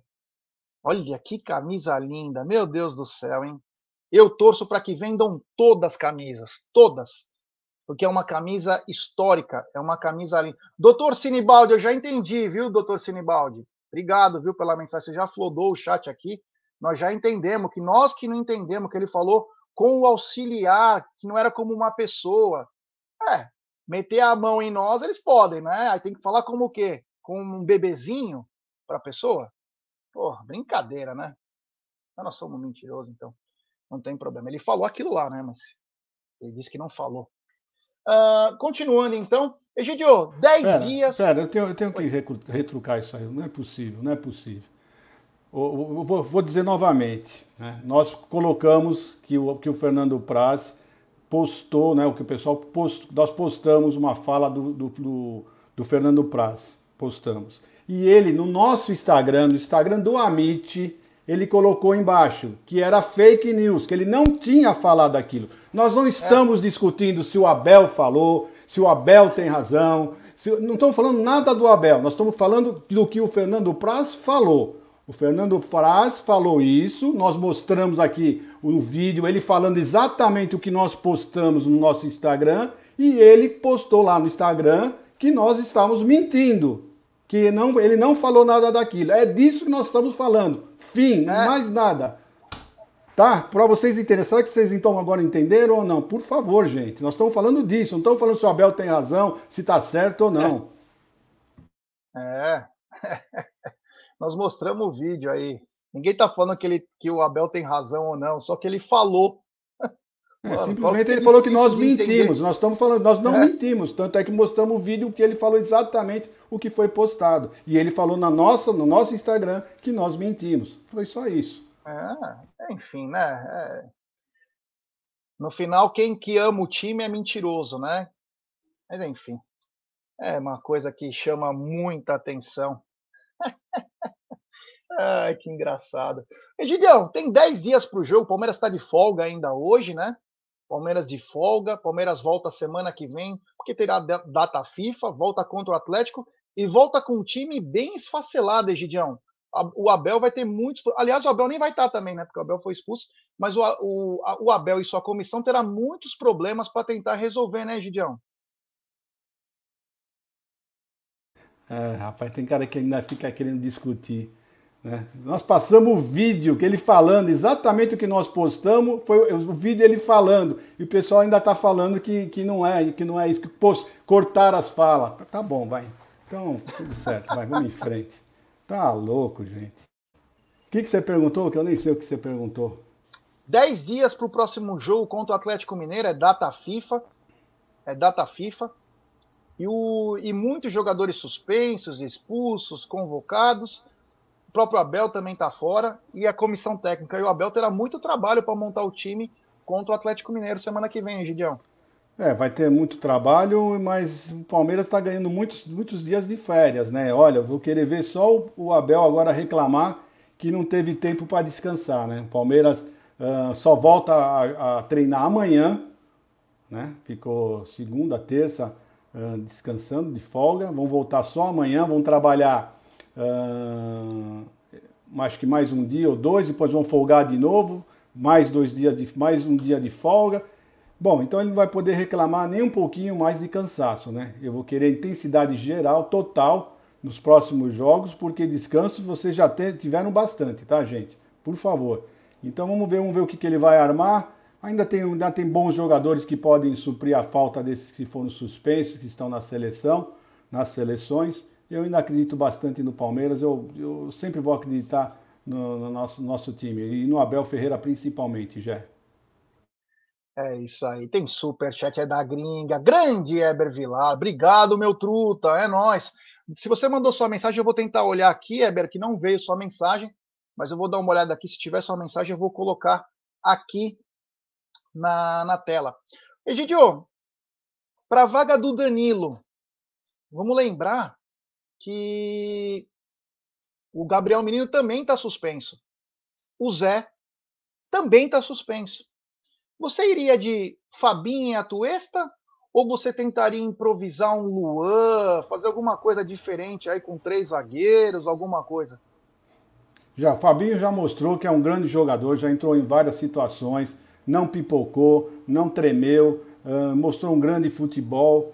Olha que camisa linda. Meu Deus do céu, hein? Eu torço para que vendam todas as camisas. Todas. Porque é uma camisa histórica, é uma camisa linda. Doutor Sinibaldi, eu já entendi, viu, doutor Sinibaldi? Obrigado, viu, pela mensagem. Você já flodou o chat aqui. Nós já entendemos que nós que não entendemos que ele falou com o auxiliar, que não era como uma pessoa. É, meter a mão em nós, eles podem, né? Aí tem que falar como o quê? Com um bebezinho para a pessoa? Porra, brincadeira, né? nós somos mentirosos, então. Não tem problema. Ele falou aquilo lá, né? Mas ele disse que não falou. Uh, continuando então, Egidio, 10 dias. Pera, eu tenho, eu tenho que retrucar isso aí. Não é possível, não é possível. Eu, eu vou, vou, dizer novamente. Né? Nós colocamos que o, que o Fernando Praz postou, né, o que o pessoal post, nós postamos uma fala do, do, do, do Fernando Praz. Postamos. E ele, no nosso Instagram, no Instagram do Amit, ele colocou embaixo que era fake news, que ele não tinha falado aquilo. Nós não estamos é. discutindo se o Abel falou, se o Abel tem razão. Se, não estamos falando nada do Abel, nós estamos falando do que o Fernando Praz falou. O Fernando Praz falou isso, nós mostramos aqui o vídeo, ele falando exatamente o que nós postamos no nosso Instagram, e ele postou lá no Instagram que nós estávamos mentindo que não, ele não falou nada daquilo. É disso que nós estamos falando. Fim, é. mais nada. Tá? Para vocês entenderem. Será que vocês então agora entenderam ou não? Por favor, gente. Nós estamos falando disso. Não estamos falando se o Abel tem razão, se está certo ou não. É. é. nós mostramos o vídeo aí. Ninguém está falando que, ele, que o Abel tem razão ou não, só que ele falou é, simplesmente ele falou que nós mentimos. Nós estamos falando, nós não é. mentimos. Tanto é que mostramos o vídeo que ele falou exatamente o que foi postado. E ele falou na nossa, no nosso Instagram que nós mentimos. Foi só isso. É, enfim, né? É... No final, quem que ama o time é mentiroso, né? Mas enfim. É uma coisa que chama muita atenção. Ai, que engraçado. Egidião, tem 10 dias para o jogo. O Palmeiras está de folga ainda hoje, né? Palmeiras de folga, Palmeiras volta semana que vem, porque terá data FIFA, volta contra o Atlético e volta com um time bem esfacelado, Egidião. O Abel vai ter muitos. Aliás, o Abel nem vai estar também, né? Porque o Abel foi expulso. Mas o, o, o Abel e sua comissão terá muitos problemas para tentar resolver, né, Egidião? É, rapaz, tem cara que ainda fica querendo discutir. Né? Nós passamos o vídeo que ele falando exatamente o que nós postamos, foi o vídeo ele falando, e o pessoal ainda está falando que, que não é, que não é isso, que post, cortar as falas. Tá bom, vai. Então, tudo certo, vai, vamos em frente. Tá louco, gente. O que, que você perguntou? Que eu nem sei o que você perguntou. Dez dias para o próximo jogo contra o Atlético Mineiro, é data FIFA. É data FIFA. E, o, e muitos jogadores suspensos, expulsos, convocados o próprio Abel também está fora e a comissão técnica. E o Abel terá muito trabalho para montar o time contra o Atlético Mineiro semana que vem, Gideão. É, vai ter muito trabalho, mas o Palmeiras está ganhando muitos, muitos dias de férias, né? Olha, vou querer ver só o Abel agora reclamar que não teve tempo para descansar, né? O Palmeiras uh, só volta a, a, treinar amanhã, né? Ficou segunda, terça uh, descansando de folga, vão voltar só amanhã, vão trabalhar uh, acho que mais um dia ou dois, depois vão folgar de novo, mais dois dias de mais um dia de folga. Bom, então ele não vai poder reclamar nem um pouquinho mais de cansaço, né? Eu vou querer intensidade geral, total, nos próximos jogos, porque descansos vocês já tiveram bastante, tá, gente? Por favor. Então vamos ver, vamos ver o que, que ele vai armar. Ainda tem, ainda tem bons jogadores que podem suprir a falta desses que foram suspensos, que estão na seleção, nas seleções. Eu ainda acredito bastante no Palmeiras, eu, eu sempre vou acreditar no, no nosso, nosso time, e no Abel Ferreira principalmente, já. É isso aí, tem super chat é da gringa, grande Eber Vilar, obrigado meu truta, é nós. Se você mandou sua mensagem, eu vou tentar olhar aqui, Eber, que não veio sua mensagem, mas eu vou dar uma olhada aqui, se tiver sua mensagem, eu vou colocar aqui na, na tela. Egidio, para a vaga do Danilo, vamos lembrar que o Gabriel Menino também está suspenso. O Zé também está suspenso. Você iria de Fabinho e Atuesta? Ou você tentaria improvisar um Luan, fazer alguma coisa diferente aí com três zagueiros, alguma coisa? Já, Fabinho já mostrou que é um grande jogador, já entrou em várias situações, não pipocou, não tremeu, mostrou um grande futebol.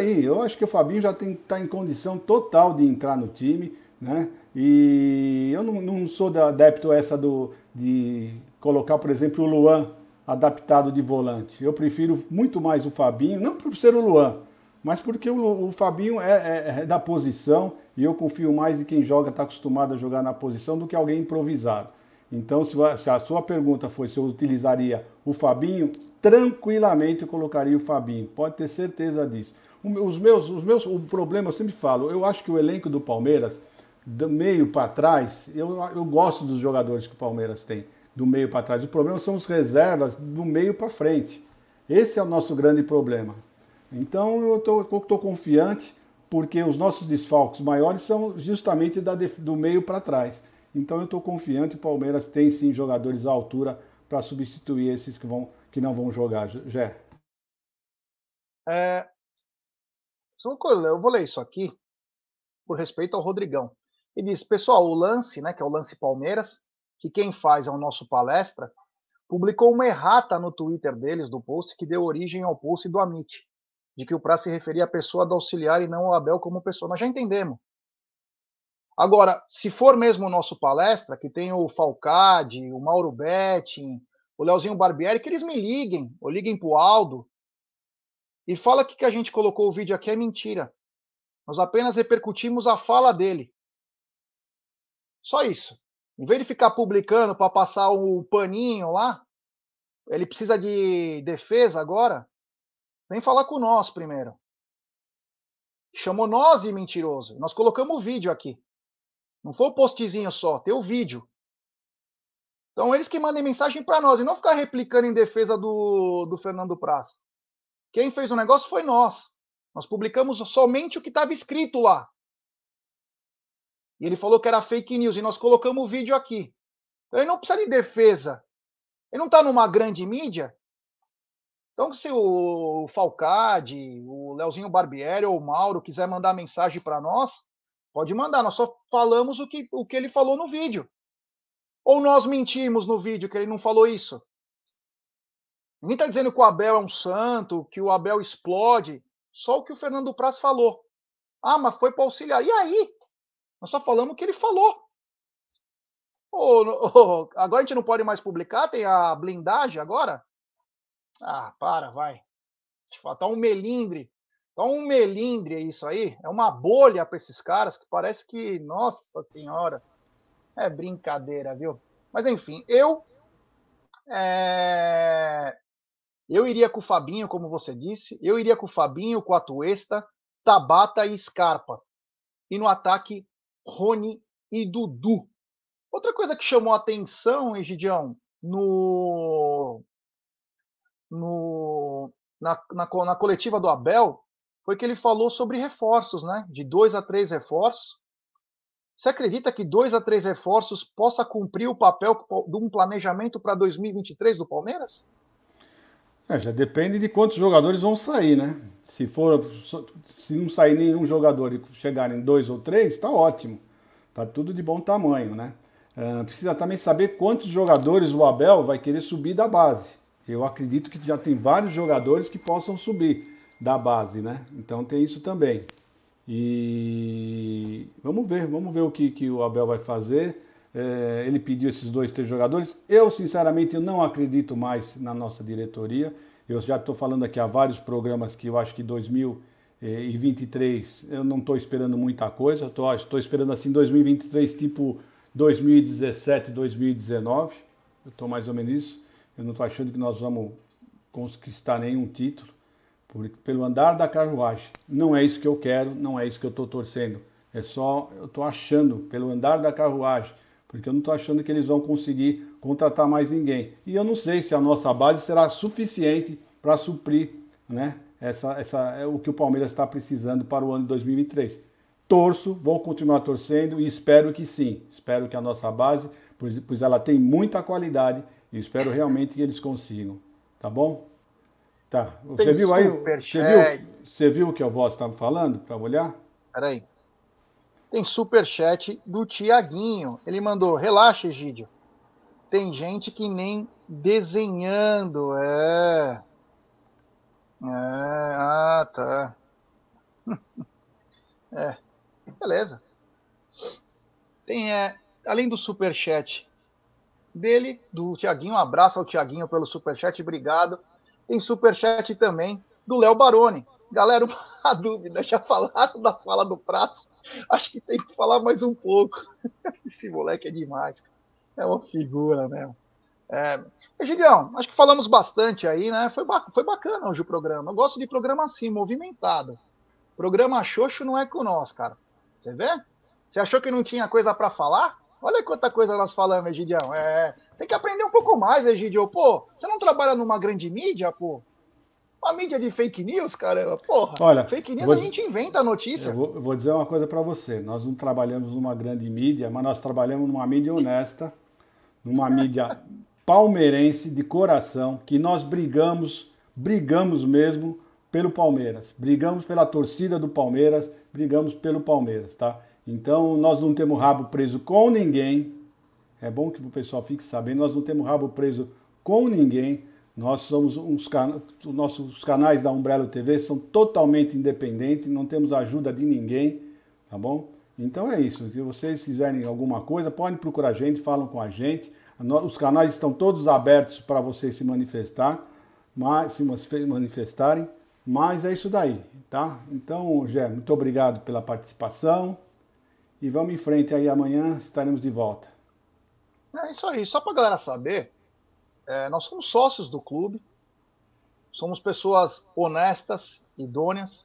Aí. Eu acho que o Fabinho já está em condição total de entrar no time, né? E eu não, não sou adepto a essa do, de colocar, por exemplo, o Luan adaptado de volante. Eu prefiro muito mais o Fabinho, não por ser o Luan, mas porque o, o Fabinho é, é, é, da posição e eu confio mais em quem joga, está acostumado a jogar na posição, do que alguém improvisado. Então, se, se a sua pergunta foi se eu utilizaria o Fabinho, tranquilamente eu colocaria o Fabinho. Pode ter certeza disso. Os meus, os meus, o problema, eu sempre falo, eu acho que o elenco do Palmeiras, do meio para trás, eu, eu gosto dos jogadores que o Palmeiras tem do meio para trás. O problema são os reservas do meio para frente. Esse é o nosso grande problema. Então eu estou confiante porque os nossos desfalques maiores são justamente da, do meio para trás. Então eu estou confiante o Palmeiras tem sim jogadores à altura para substituir esses que, vão, que não vão jogar. Jé. É, eu vou ler isso aqui por respeito ao Rodrigão. Ele diz, pessoal, o lance, né, que é o lance Palmeiras, que quem faz é o nosso palestra, publicou uma errata no Twitter deles, do post, que deu origem ao post do Amit, de que o Pra se referia à pessoa do auxiliar e não ao Abel como pessoa. Nós já entendemos. Agora, se for mesmo o nosso palestra, que tem o Falcade, o Mauro Betting, o Leozinho Barbieri, que eles me liguem, ou liguem pro Aldo, e fala que que a gente colocou o vídeo aqui é mentira. Nós apenas repercutimos a fala dele. Só isso. Em vez de ficar publicando para passar o paninho lá, ele precisa de defesa agora. Vem falar com nós primeiro. Chamou nós de mentiroso. Nós colocamos o vídeo aqui. Não foi o postzinho só, tem o vídeo. Então eles que mandem mensagem para nós e não ficar replicando em defesa do, do Fernando Praz. Quem fez o negócio foi nós. Nós publicamos somente o que estava escrito lá. E ele falou que era fake news e nós colocamos o vídeo aqui. Ele não precisa de defesa. Ele não está numa grande mídia. Então, se o Falcade, o Leozinho Barbieri ou o Mauro quiser mandar mensagem para nós, pode mandar. Nós só falamos o que, o que ele falou no vídeo. Ou nós mentimos no vídeo que ele não falou isso. Ninguém está dizendo que o Abel é um santo, que o Abel explode. Só o que o Fernando Praz falou. Ah, mas foi para auxiliar. E aí? Nós só falamos o que ele falou. Oh, oh, agora a gente não pode mais publicar? Tem a blindagem agora? Ah, para, vai. Tá um melindre. Tá um melindre é isso aí. É uma bolha para esses caras que parece que, nossa senhora, é brincadeira, viu? Mas enfim, eu é... eu iria com o Fabinho, como você disse. Eu iria com o Fabinho, com a Tuesta, Tabata e Scarpa. E no ataque, Rony e Dudu. Outra coisa que chamou atenção, Egidião, no, no, na, na, na, coletiva do Abel, foi que ele falou sobre reforços, né? De dois a três reforços. Você acredita que dois a três reforços possa cumprir o papel de um planejamento para 2023 do Palmeiras? É, já depende de quantos jogadores vão sair, né? Se for, se não sair nenhum jogador e chegarem dois ou três, está ótimo. Está tudo de bom tamanho, né? Uh, precisa também saber quantos jogadores o Abel vai querer subir da base. Eu acredito que já tem vários jogadores que possam subir da base, né? Então tem isso também. E vamos ver, vamos ver o que, que o Abel vai fazer. É, ele pediu esses dois, três jogadores. Eu, sinceramente, não acredito mais na nossa diretoria. Eu já estou falando aqui há vários programas que eu acho que 2023 eu não estou esperando muita coisa. Estou esperando assim 2023 tipo 2017, 2019. Eu estou mais ou menos isso. Eu não estou achando que nós vamos conquistar nenhum título por, pelo andar da carruagem. Não é isso que eu quero, não é isso que eu estou torcendo. É só, eu estou achando, pelo andar da carruagem, porque eu não estou achando que eles vão conseguir contratar mais ninguém. E eu não sei se a nossa base será suficiente para suprir né, essa, essa, é o que o Palmeiras está precisando para o ano de 2023. Torço, vou continuar torcendo e espero que sim. Espero que a nossa base, pois, pois ela tem muita qualidade e espero realmente que eles consigam. Tá bom? Tá. Você viu aí? Você viu, você viu o que a voz estava falando para olhar? Peraí. Tem super chat do Tiaguinho. Ele mandou: relaxa, Egídio. Tem gente que nem desenhando. É. É, ah, tá. É, beleza. Tem, é, além do superchat dele, do Tiaguinho, um abraço ao Tiaguinho pelo superchat, obrigado. Tem superchat também do Léo Baroni. Galera, uma dúvida, já falaram da fala do Prazo? Acho que tem que falar mais um pouco. Esse moleque é demais. É uma figura mesmo. É, Gideão, acho que falamos bastante aí, né? Foi, foi bacana hoje o programa. Eu gosto de programa assim, movimentado. Programa Xoxo não é com nós, cara. Você vê? Você achou que não tinha coisa para falar? Olha quanta coisa nós falamos, Egidião. É, tem que aprender um pouco mais, Egidio. Pô, você não trabalha numa grande mídia, pô? Uma mídia de fake news, cara. Porra, Olha, fake news a gente inventa a notícia. Eu vou, eu vou dizer uma coisa para você. Nós não trabalhamos numa grande mídia, mas nós trabalhamos numa mídia honesta, numa mídia palmeirense de coração, que nós brigamos, brigamos mesmo pelo Palmeiras. Brigamos pela torcida do Palmeiras, brigamos pelo Palmeiras, tá? Então nós não temos rabo preso com ninguém. É bom que o pessoal fique sabendo, nós não temos rabo preso com ninguém. Nós somos uns can... os nossos canais da Umbrella TV são totalmente independentes, não temos ajuda de ninguém, tá bom? Então é isso. Se vocês quiserem alguma coisa, podem procurar a gente, falam com a gente. Os canais estão todos abertos para vocês se manifestar, mas se manifestarem. Mas é isso daí, tá? Então, Gé, muito obrigado pela participação. E vamos em frente aí, amanhã estaremos de volta. É isso aí, só para galera saber, é, nós somos sócios do clube, somos pessoas honestas, idôneas,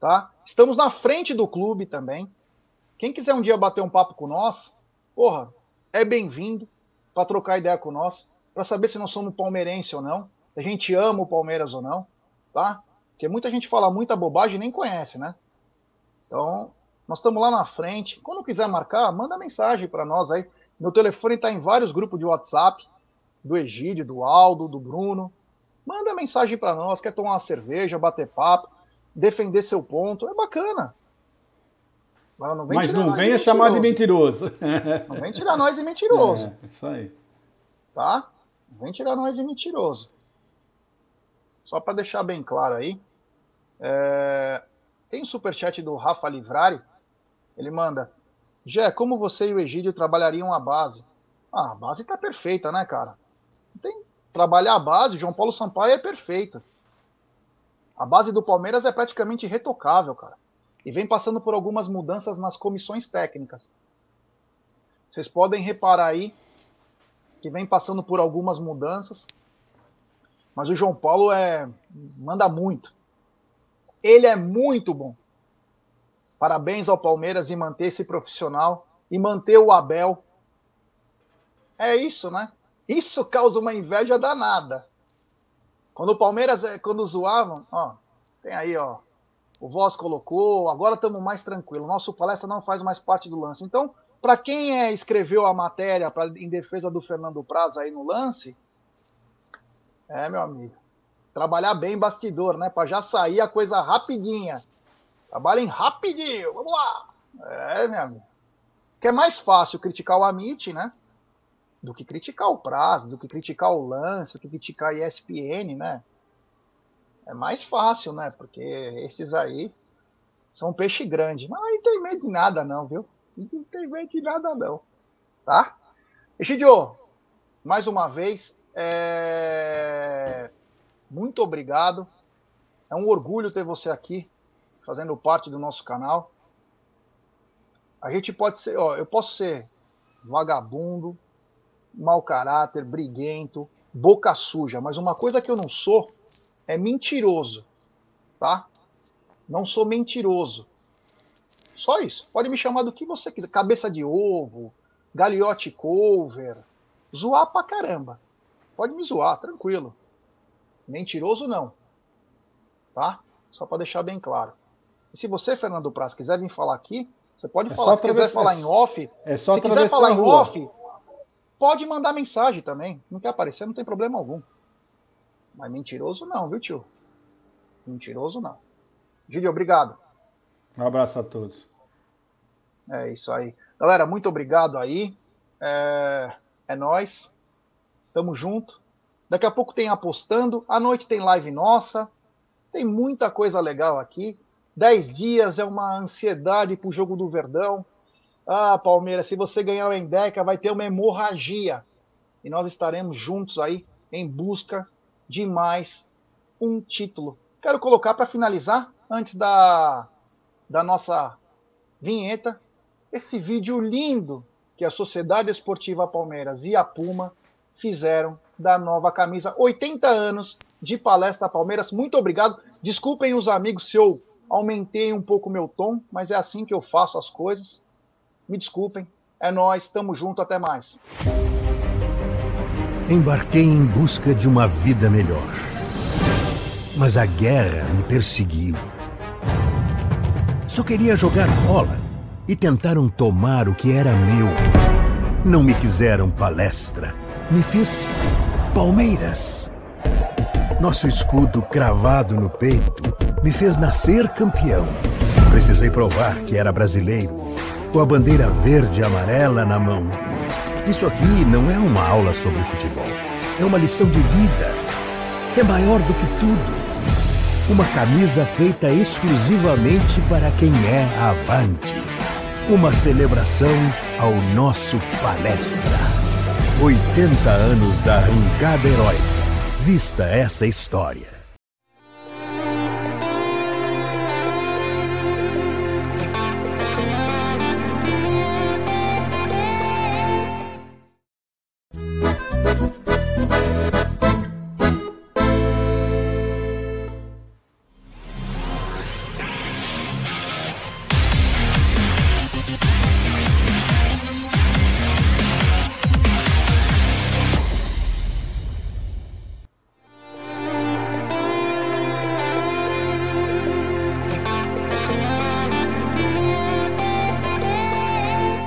tá? Estamos na frente do clube também. Quem quiser um dia bater um papo com nós, porra, é bem-vindo para trocar ideia com nós, para saber se nós somos palmeirense ou não, se a gente ama o Palmeiras ou não, tá? Porque muita gente fala muita bobagem e nem conhece, né? Então, nós estamos lá na frente. Quando quiser marcar, manda mensagem para nós aí. Meu telefone está em vários grupos de WhatsApp, do Egídio, do Aldo, do Bruno. Manda mensagem para nós, quer tomar uma cerveja, bater papo, defender seu ponto, é bacana. Não Mas não venha de chamar de mentiroso. Não vem tirar nós de mentiroso. É, isso aí. Tá? Não vem tirar nós de mentiroso. Só para deixar bem claro aí. É... Tem um superchat do Rafa Livrari. Ele manda: Jé, como você e o Egídio trabalhariam a base? Ah, a base tá perfeita, né, cara? Tem trabalhar a base, João Paulo Sampaio é perfeita. A base do Palmeiras é praticamente retocável, cara. E vem passando por algumas mudanças nas comissões técnicas. Vocês podem reparar aí que vem passando por algumas mudanças. Mas o João Paulo é manda muito. Ele é muito bom. Parabéns ao Palmeiras em manter esse profissional e manter o Abel. É isso, né? Isso causa uma inveja danada. Quando o Palmeiras, é, quando zoavam, ó, tem aí, ó, o Voz colocou, agora estamos mais tranquilos. Nosso palestra não faz mais parte do lance. Então, para quem é, escreveu a matéria pra, em defesa do Fernando Praz aí no lance, é, meu amigo, trabalhar bem bastidor, né? Para já sair a coisa rapidinha. Trabalhem rapidinho, vamos lá. É, meu amigo. Que é mais fácil criticar o Amit, né? Do que criticar o prazo, do que criticar o lance, do que criticar a ESPN, né? É mais fácil, né? Porque esses aí são um peixe grande. Mas não tem medo de nada, não, viu? Não tem medo de nada, não. Tá? Egidio, mais uma vez, é... muito obrigado. É um orgulho ter você aqui fazendo parte do nosso canal. A gente pode ser, ó, eu posso ser vagabundo, mau caráter, briguento, boca suja, mas uma coisa que eu não sou é mentiroso, tá? Não sou mentiroso. Só isso. Pode me chamar do que você quiser. Cabeça de ovo, galiote cover, zoar pra caramba. Pode me zoar, tranquilo. Mentiroso não. Tá? Só para deixar bem claro. E se você, Fernando Praz, quiser vir falar aqui, você pode é falar. Se quiser falar em off, é só se quiser falar em off, pode mandar mensagem também. Não quer aparecer, não tem problema algum. Mas mentiroso não, viu, tio? Mentiroso não. Gílio, obrigado. Um abraço a todos. É isso aí. Galera, muito obrigado aí. É, é nós. Tamo junto. Daqui a pouco tem apostando. À noite tem live nossa. Tem muita coisa legal aqui. Dez dias é uma ansiedade para o jogo do Verdão. Ah, Palmeiras, se você ganhar o Endeca, vai ter uma hemorragia. E nós estaremos juntos aí em busca de mais um título. Quero colocar para finalizar, antes da, da nossa vinheta, esse vídeo lindo que a Sociedade Esportiva Palmeiras e a Puma fizeram da nova camisa. 80 anos de palestra Palmeiras. Muito obrigado. Desculpem os amigos se eu aumentei um pouco meu tom, mas é assim que eu faço as coisas. Me desculpem. É nós, estamos junto, até mais. Embarquei em busca de uma vida melhor. Mas a guerra me perseguiu. Só queria jogar bola e tentaram tomar o que era meu. Não me quiseram palestra. Me fiz Palmeiras. Nosso escudo cravado no peito me fez nascer campeão. Precisei provar que era brasileiro, com a bandeira verde e amarela na mão. Isso aqui não é uma aula sobre futebol, é uma lição de vida. É maior do que tudo. Uma camisa feita exclusivamente para quem é avante. Uma celebração ao nosso palestra. 80 anos da arrancada heróica. Vista essa história.